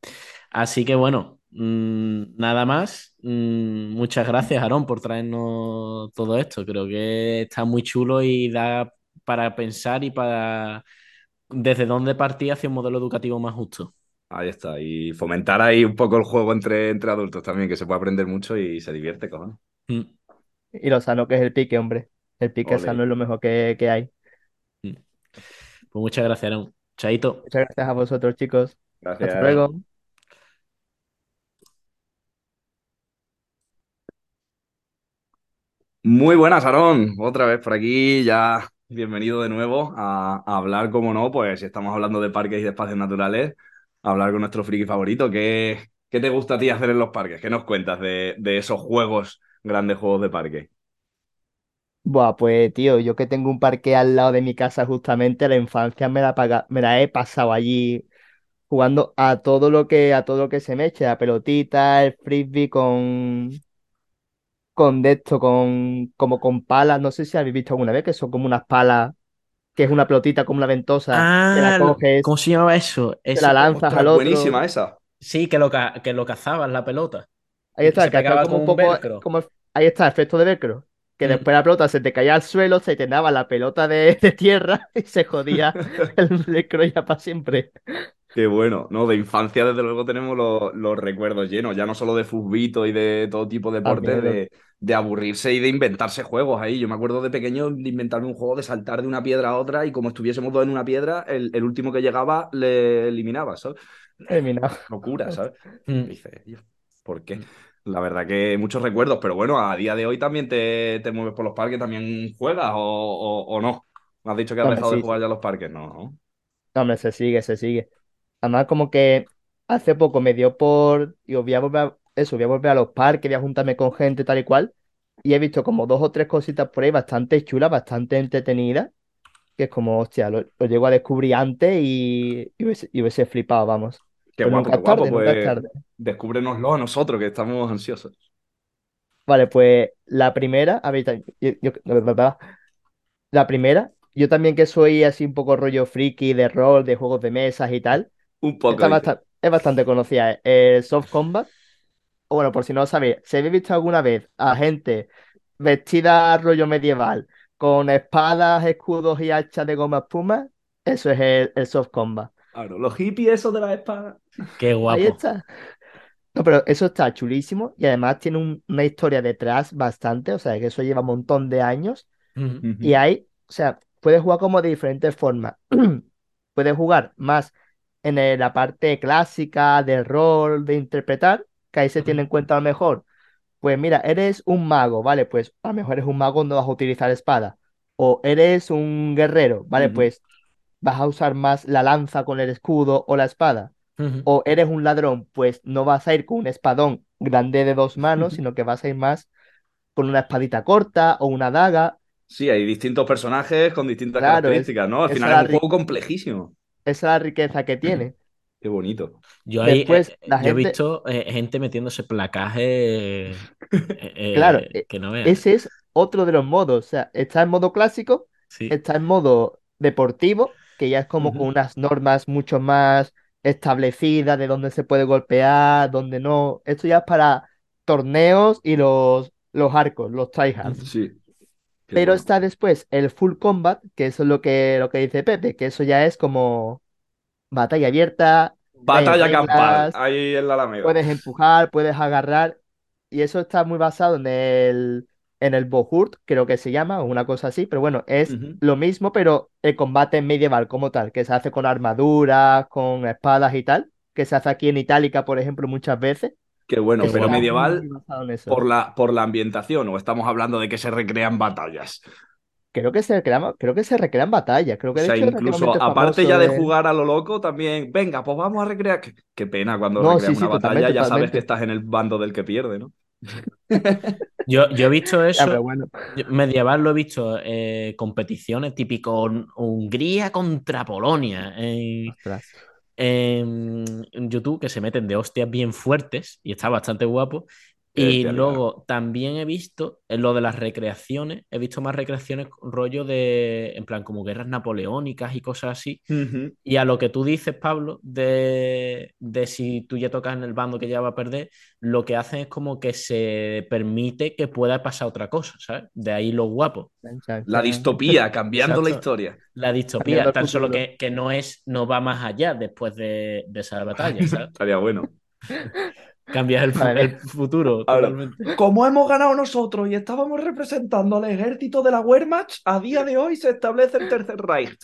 Así que bueno, mm, nada más. Mm, muchas gracias, Aarón, por traernos todo esto. Creo que está muy chulo y da para pensar y para desde dónde partir hacia un modelo educativo más justo. Ahí está. Y fomentar ahí un poco el juego entre, entre adultos también, que se puede aprender mucho y se divierte, cojones. Mm. Y lo sano que es el pique, hombre. El pique Ole. sano es lo mejor que, que hay. Pues muchas gracias, Aarón. Chaito. Muchas gracias a vosotros, chicos. Gracias. Hasta luego. Muy buenas, Aarón. Otra vez por aquí, ya bienvenido de nuevo a, a hablar, como no, pues si estamos hablando de parques y de espacios naturales, hablar con nuestro friki favorito. ¿Qué, qué te gusta a ti hacer en los parques? ¿Qué nos cuentas de, de esos juegos, grandes juegos de parque? Buah, pues tío, yo que tengo un parque al lado de mi casa justamente, la infancia me la, me la he pasado allí jugando a todo lo que, a todo lo que se me eche, la pelotita, el frisbee con, con de esto, con, como con palas, no sé si habéis visto alguna vez, que son como unas palas, que es una pelotita como una ventosa, que la Ah, lo- coges, ¿cómo se llamaba eso? te la lanzas Ostras, al otro. buenísima esa. Sí, que lo, ca- que lo cazabas la pelota. Ahí está, que acá pegaba como un poco, velcro. como, ahí está, efecto de velcro. Que Mm. después la pelota se te caía al suelo, se te daba la pelota de, de tierra y se jodía el velcro ya para siempre. Qué bueno, ¿no? De infancia, desde luego, tenemos los, los recuerdos llenos, ya no solo de fútbol y de todo tipo de deportes, de, de aburrirse y de inventarse juegos ahí. Yo me acuerdo de pequeño de inventarme un juego de saltar de una piedra a otra y como estuviésemos dos en una piedra, el, el último que llegaba le eliminaba, ¿sabes? Eliminado. Locura, ¿sabes? Mm. "Dios, ¿por qué? La verdad que muchos recuerdos, pero bueno, a día de hoy también te, te mueves por los parques, también juegas o, o- o no. Me has dicho que has dejado de jugar ya a los parques, ¿no? ¿no? No, hombre, se sigue, se sigue. Además, como que hace poco me dio por, digo, voy a volver a, eso, voy a volver a los parques, voy a juntarme con gente tal y cual, y he visto como dos o tres cositas por ahí bastante chulas, bastante entretenidas, que es como, hostia, lo, lo llego a descubrir antes y, y hubiese, y hubiese flipado, vamos. Qué guapo, nunca qué es tarde, guapo, nunca es pues tarde. descúbrenoslo a nosotros, que estamos ansiosos. Vale, pues la primera, a ver, yo- la primera, yo también que soy así un poco rollo friki de rol, de juegos de mesas y tal, Un poco, es bastante conocida, eh, el Soft Combat. O bueno, por si no lo sabéis, si habéis visto alguna vez a gente vestida rollo medieval, con espadas, escudos y hachas de goma espuma, eso es el, el Soft Combat. Claro, los hippies esos de la espada. Qué Ahí guapo. está. No, pero eso está chulísimo y además tiene un- una historia detrás bastante, o sea, que eso lleva un montón de años. Y hay, o sea, puedes jugar como de diferentes formas. Puedes jugar más en eh, la parte clásica del rol, de interpretar, que ahí se tiene en cuenta a lo mejor. Pues mira, eres un mago, ¿vale? Pues a lo mejor eres un mago, no vas a utilizar espada. O eres un guerrero, ¿vale? Pues vas a usar más la lanza con el escudo o la espada. O eres un ladrón, pues no vas a ir con un espadón grande de dos manos, sino que vas a ir más con una espadita corta o una daga. Sí, hay distintos personajes con distintas Claro, características, ¿no? Al final es un juego complejísimo. Esa es la riqueza que tiene. Qué bonito. Yo, ahí, Después, eh, la yo he visto eh, gente metiéndose placaje eh, eh, Claro, que no veas. ese es otro de los modos. O sea, está en modo clásico, Sí. está en modo deportivo, que ya es como con unas normas mucho más establecidas de dónde se puede golpear, dónde no. Esto ya es para torneos y los, los arcos, los tryhards. Sí. Pero bueno. está después el full combat, que eso es lo que, lo que dice Pepe, que eso ya es como batalla abierta, Batalla campal, ahí en la Alameda. puedes empujar, puedes agarrar, y eso está muy basado en el, en el Bohurt, creo que se llama, o una cosa así, pero bueno, es lo mismo, pero el combate medieval como tal, que se hace con armaduras, con espadas y tal, que se hace aquí en Itálica, por ejemplo, muchas veces. Qué bueno, Eso pero medieval eso. por la, por la ambientación, o estamos hablando de que se recrean batallas. Creo que se recrean, creo que se recrean batallas, creo O que de sea, hecho incluso aparte ya de de- jugar a lo loco, también, venga, pues vamos a recrear. Qué, qué pena cuando No, sí, sí, una batalla, ya sabes totalmente. que estás en el bando del que pierde, ¿no? Yo, yo he visto eso. bueno. yo- Medieval lo he visto eh, competiciones típico Hun- Hungría contra Polonia Ostras. En YouTube que se meten de hostias bien fuertes y está bastante guapo. Y luego también he visto en lo de las recreaciones, he visto más recreaciones rollo de, en plan, como guerras napoleónicas y cosas así. Y a lo que tú dices, Pablo, de, de si tú ya tocas en el bando que ya va a perder, lo que hacen es como que se permite que pueda pasar otra cosa, ¿sabes? De ahí lo guapo. La distopía, cambiando la historia. La distopía, tan solo que, que no es, no va más allá después de, de esa batalla, ¿sabes? Estaría bueno. Cambias el, fu- Vale. el futuro totalmente. como hemos ganado nosotros y estábamos representando al ejército de la Wehrmacht, a día de hoy se establece el Tercer Reich.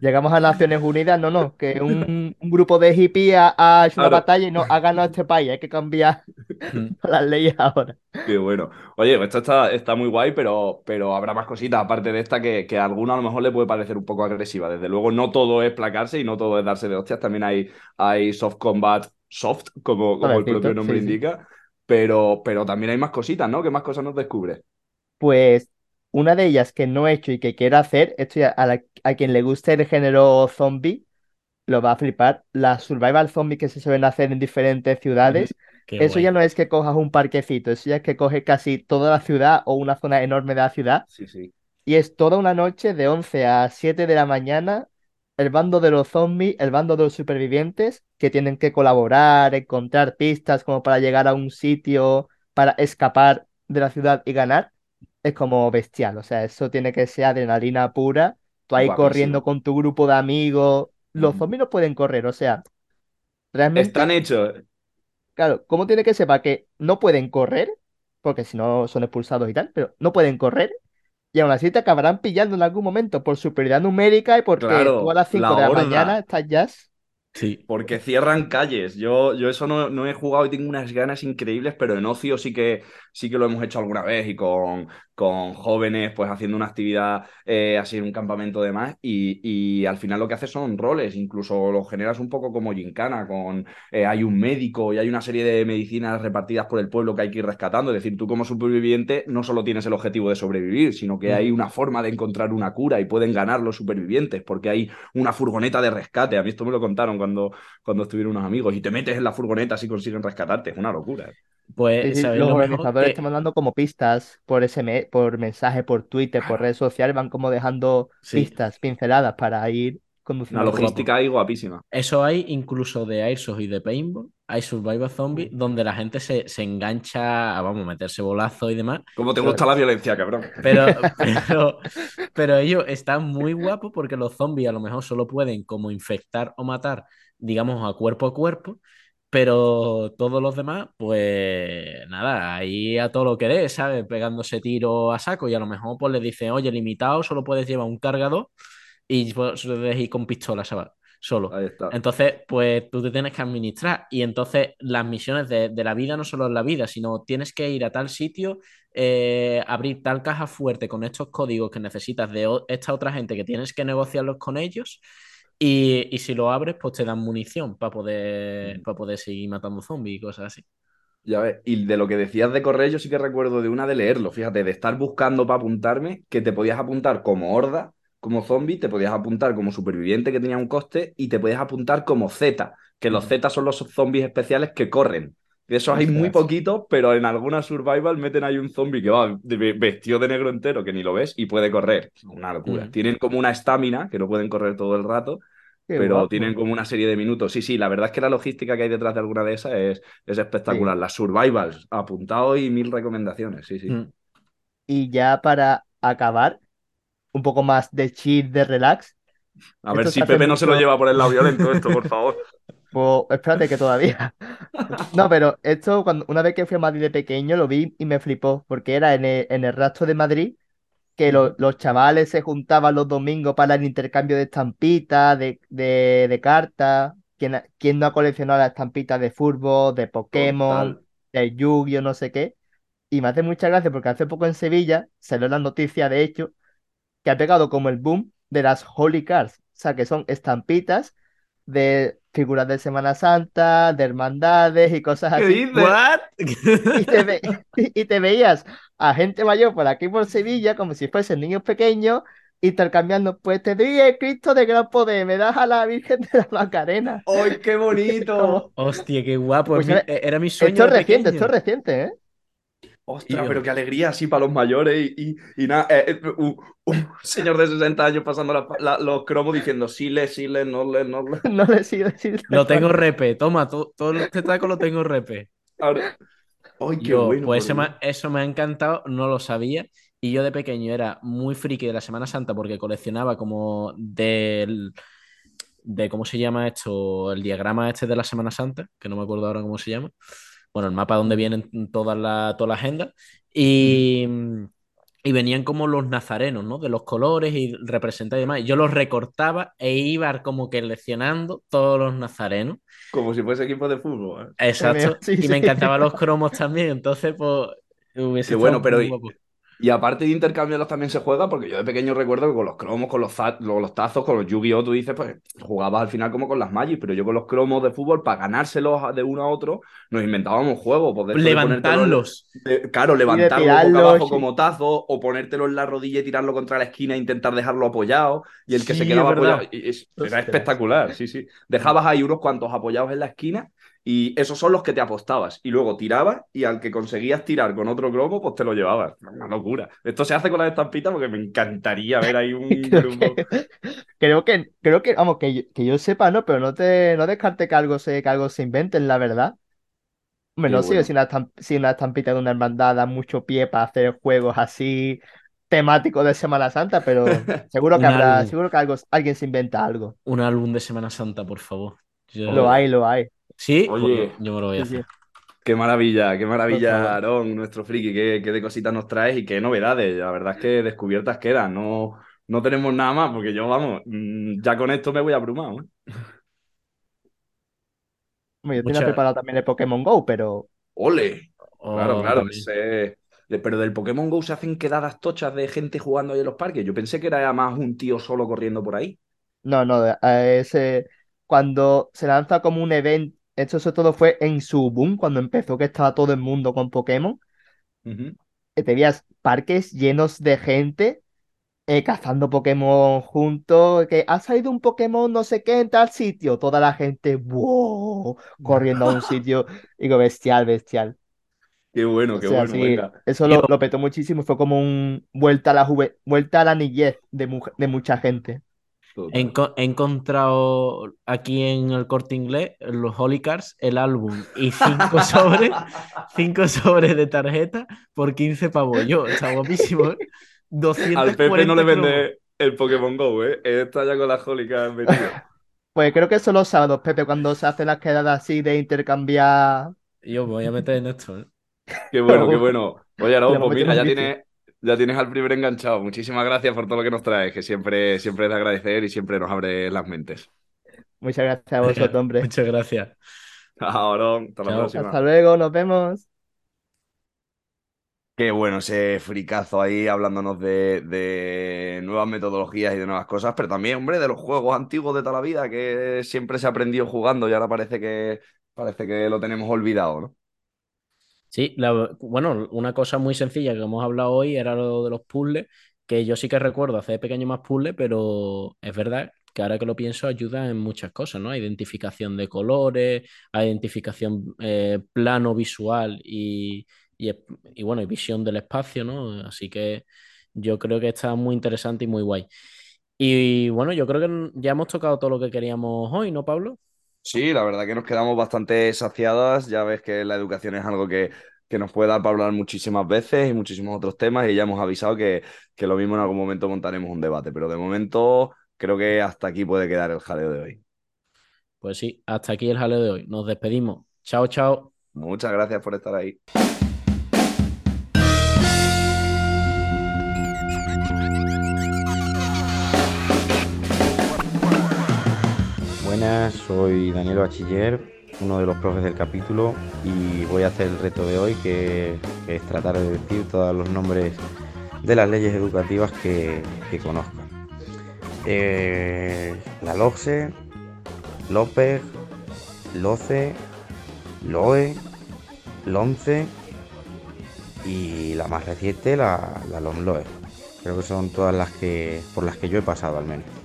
Llegamos a Naciones Unidas, no, no, que un, un grupo de hippies ha, ha hecho una batalla y no ha ganado este país, hay que cambiar las leyes ahora. Qué bueno. Oye, esto está, está muy guay, pero, pero habrá más cositas aparte de esta que, que a alguno a lo mejor le puede parecer un poco agresiva. Desde luego, no todo es placarse y no todo es darse de hostias. También hay, hay soft combat soft, como, como el propio nombre sí, sí. indica. Pero, pero también hay más cositas, ¿no? ¿Qué más cosas nos descubres? Pues una de ellas que no he hecho y que quiero hacer, esto ya a, la- a quien le guste el género zombie, lo va a flipar. Las survival zombies que se suelen hacer en diferentes ciudades, Qué eso guay. ya no es que cojas un parquecito, eso ya es que coges casi toda la ciudad o una zona enorme de la ciudad Sí, sí. y es toda una noche de 11 a 7 de la mañana, el bando de los zombies, el bando de los supervivientes que tienen que colaborar, encontrar pistas como para llegar a un sitio, para escapar de la ciudad y ganar. Es como bestial, o sea, eso tiene que ser adrenalina pura. Tú ahí Guapísimo. corriendo con tu grupo de amigos. Los zombies no pueden correr, o sea, realmente, Están hechos. claro, ¿cómo tiene que ser para que no pueden correr? Porque si no son expulsados y tal, pero no pueden correr. Y aún así te acabarán pillando en algún momento por superioridad numérica y porque Claro, tú a las 5 la de la horda. mañana estás ya. Sí. Porque cierran calles. Yo, yo eso no, no he jugado y tengo unas ganas increíbles, pero en ocio sí que, sí que lo hemos hecho alguna vez y con, con jóvenes, pues haciendo una actividad eh, así en un campamento de más. Y, y al final lo que haces son roles, incluso lo generas un poco como gincana, con eh, hay un médico y hay una serie de medicinas repartidas por el pueblo que hay que ir rescatando. Es decir, tú como superviviente no solo tienes el objetivo de sobrevivir, sino que hay una forma de encontrar una cura y pueden ganar los supervivientes, porque hay una furgoneta de rescate. A mí esto me lo contaron cuando, cuando estuvieron unos amigos y te metes en la furgoneta si consiguen rescatarte. Es una locura. Pues, Sí, sí, ¿sabéis los organizadores Que- están mandando como pistas por SMS, por mensaje, por Twitter, por redes sociales, van como dejando Sí. pistas, pinceladas para ir conduciendo. Grupo. logística ahí guapísima. Eso hay incluso de Airsoft y de Paintball. Hay Survival Zombie, donde la gente se, se engancha a, vamos, meterse bolazo y demás. ¿Cómo te gusta la violencia, cabrón? Pero, pero, pero ellos están muy guapos porque los zombies a lo mejor solo pueden como infectar o matar, digamos, a cuerpo a cuerpo. Pero todos los demás, pues nada, ahí a todo lo que dé, ¿sabes? Pegándose tiro a saco y a lo mejor pues le dicen, oye, limitado, solo puedes llevar un cargador y ir con pistola, ¿sabes? Solo. Ahí está. Entonces, pues tú te tienes que administrar. Y entonces las misiones de, de la vida no solo es la vida, sino tienes que ir a tal sitio, eh, abrir tal caja fuerte con estos códigos que necesitas de esta otra gente que tienes que negociarlos con ellos. Y, y si lo abres, pues te dan munición para poder, para poder seguir matando zombies y cosas así. Ya ves, y de lo que decías de correr, yo sí que recuerdo de una de leerlo, fíjate, de estar buscando para apuntarme, que te podías apuntar como horda, como zombie, te podías apuntar como superviviente que tenía un coste y te podías apuntar como Z, que los Z son los zombies especiales que corren. De esos hay muy poquitos, pero en alguna survival meten ahí un zombie que va vestido de negro entero, que ni lo ves, y puede correr. Una locura. Mm. Tienen como una estamina, que no pueden correr todo el rato, Qué pero guapo. tienen como una serie de minutos. Sí, sí, la verdad es que la logística que hay detrás de alguna de esas es, es espectacular. Las survivals, apuntado y mil recomendaciones, sí, sí. Mm. Y ya para acabar, un poco más de chill, de relax. A ver si Pepe no se lo lleva por el lado violento esto, por favor. Pues espérate que todavía. No, pero esto, cuando, una vez que fui a Madrid de pequeño, lo vi y me flipó, porque era en el, en el rastro de Madrid que lo- los chavales se juntaban los domingos para el intercambio de estampitas, de, de, de cartas. ¿Quién, quién no ha coleccionado las estampitas de fútbol, de Pokémon, Total. de Yu-Gi-Oh, no sé qué? Y me hace mucha gracia porque hace poco en Sevilla salió la noticia, de hecho, que ha pegado como el boom de las Holy Cards. O sea, que son estampitas de figuras de Semana Santa, de hermandades y cosas ¿Qué así. Y te, ve- y te veías a gente mayor por aquí por Sevilla como si fuesen niños pequeños intercambiando, pues te doy el Cristo de gran poder, me das a la Virgen de la Macarena. ¡Ay, qué bonito! Hostia, qué guapo. Pues es mi- era- mi sueño Esto es de reciente, pequeño. esto es reciente, ¿eh? Ostras, pero qué alegría así para los mayores y, y, y nada, eh, eh, un, un señor de 60 años pasando la- la- los cromos diciendo sí le, sí le, no le, no le. No le sigo decir. Lo tengo repe. Toma, to- todo este taco lo tengo repe. Ahora- ¡Ay, qué Yo, bueno! pues eso me, eso me ha encantado, no lo sabía. Y yo de pequeño era muy friki de la Semana Santa porque coleccionaba como del, de cómo se llama esto, el diagrama este de la Semana Santa, que no me acuerdo ahora cómo se llama. Bueno, el mapa donde vienen todas las toda la agenda. Y, y venían como los nazarenos, ¿no? De los colores y representar y demás. Y Yo los recortaba e iba como que leccionando todos los nazarenos. Como si fuese equipo de fútbol. ¿eh? Exacto. Sí, y sí. me encantaban los cromos también. Entonces, pues, hubiese Qué bueno, pero y. y aparte de intercambiarlos también se juega, porque yo de pequeño recuerdo que con los cromos, con los, los tazos, con los Yu-Gi-Oh! tú dices, pues jugabas al final como con las Magic, pero yo con los cromos de fútbol, para ganárselos de uno a otro, nos inventábamos juegos. pues, Levantarlos. de- claro, levantarlo boca tirarlos, abajo sí. como tazo, o ponértelo en la rodilla y tirarlo contra la esquina e intentar dejarlo apoyado, y el que se quedaba apoyado. y es- era espectacular, sí, sí. Dejabas ahí unos cuantos apoyados en la esquina. Y esos son los que te apostabas. Y luego tirabas y al que conseguías tirar con otro cromo, pues te lo llevabas. Una locura. Esto se hace con las estampitas porque me encantaría ver ahí un Creo grupo. que, creo que, creo que, vamos, que yo, que yo sepa, ¿no? Pero no te, no descarte que algo se, que algo se inventen, la verdad. Hombre, no sé si una, si una estampita de una hermandad da mucho pie para hacer juegos así temáticos de Semana Santa, pero seguro que habrá, álbum. seguro que algo, alguien se inventa algo. Un álbum de Semana Santa, por favor. Yo- Lo hay, lo hay. Sí, Oye. pues yo me lo voy a hacer. Qué maravilla, qué maravilla. Aarón, nuestro friki. Qué, qué de cositas nos traes y qué novedades. La verdad es que descubiertas quedan. No, no tenemos nada más porque yo, vamos, mm, ya con esto me voy abrumado. ¿eh? Yo tenía Mucha- preparado también el Pokémon Go, pero ¡Ole! Claro, Oh, claro. ese- Pero del Pokémon Go se hacen quedadas tochas de gente jugando ahí en los parques. Yo pensé que era más un tío solo corriendo por ahí. no, no, ese, cuando se lanza como un evento, esto sobre todo fue en su boom, cuando empezó que estaba todo el mundo con Pokémon. Que te veías parques llenos de gente eh, cazando Pokémon juntos, que ha salido un Pokémon no sé qué en tal sitio, toda la gente ¡wow! corriendo a un sitio, digo, bestial, bestial. Qué bueno, O qué sea, bueno, sí, eso lo, petó muchísimo, fue como un vuelta a la juve- vuelta a la niñez de, mu- de mucha gente. He, he encontrado aquí en el Corte Inglés, los Holy Cards, el álbum y cinco sobres, cinco sobres de tarjeta por 15 pavos. Yo, está guapísimo, ¿eh? Al 240 Pepe no le cromos. vende el Pokémon Go, ¿eh? Está ya con las jólicas metido. Pues creo que son los sábados, Pepe, cuando se hacen las quedadas así de intercambiar. Yo me voy a meter en esto, ¿eh? Qué bueno, qué bueno. Oye, vamos pues mira, ya tienes, ya tienes al primer enganchado. Muchísimas gracias por todo lo que nos traes, que siempre, siempre es de agradecer y siempre nos abre las mentes. Muchas gracias a vosotros, hombre. Muchas gracias. Aarón, hasta la próxima. Hasta luego, nos vemos. Qué bueno ese fricazo ahí hablándonos de, de nuevas metodologías y de nuevas cosas, pero también, hombre, de los juegos antiguos de toda la vida que siempre se ha aprendido jugando y ahora parece que, parece que lo tenemos olvidado, ¿no? Sí, la- bueno, una cosa muy sencilla que hemos hablado hoy era lo de los puzzles, que yo sí que recuerdo hacer pequeño más puzzles, pero es verdad que ahora que lo pienso ayuda en muchas cosas, ¿no? A identificación de colores, a identificación eh, plano visual y, y, y, bueno, y visión del espacio, ¿no? Así que yo creo que está muy interesante y muy guay. Y bueno, yo creo que ya hemos tocado todo lo que queríamos hoy, ¿no, Pablo? Sí, la verdad que nos quedamos bastante saciadas. Ya ves que la educación es algo que, que nos puede dar para hablar muchísimas veces y muchísimos otros temas y ya hemos avisado que, que lo mismo en algún momento montaremos un debate, pero de momento creo que hasta aquí puede quedar el jaleo de hoy. Pues sí, hasta aquí el jaleo de hoy. Nos despedimos. Chao, chao. Muchas gracias por estar ahí. Soy Daniel Bachiller, uno de los profes del capítulo y voy a hacer el reto de hoy que, es tratar de decir todos los nombres de las leyes educativas que, que conozcan. Eh, la LOGSE, López, Loce, Loe, Lonce y la más reciente, la, la LOMLOE. Creo que son todas las que por las que yo he pasado al menos.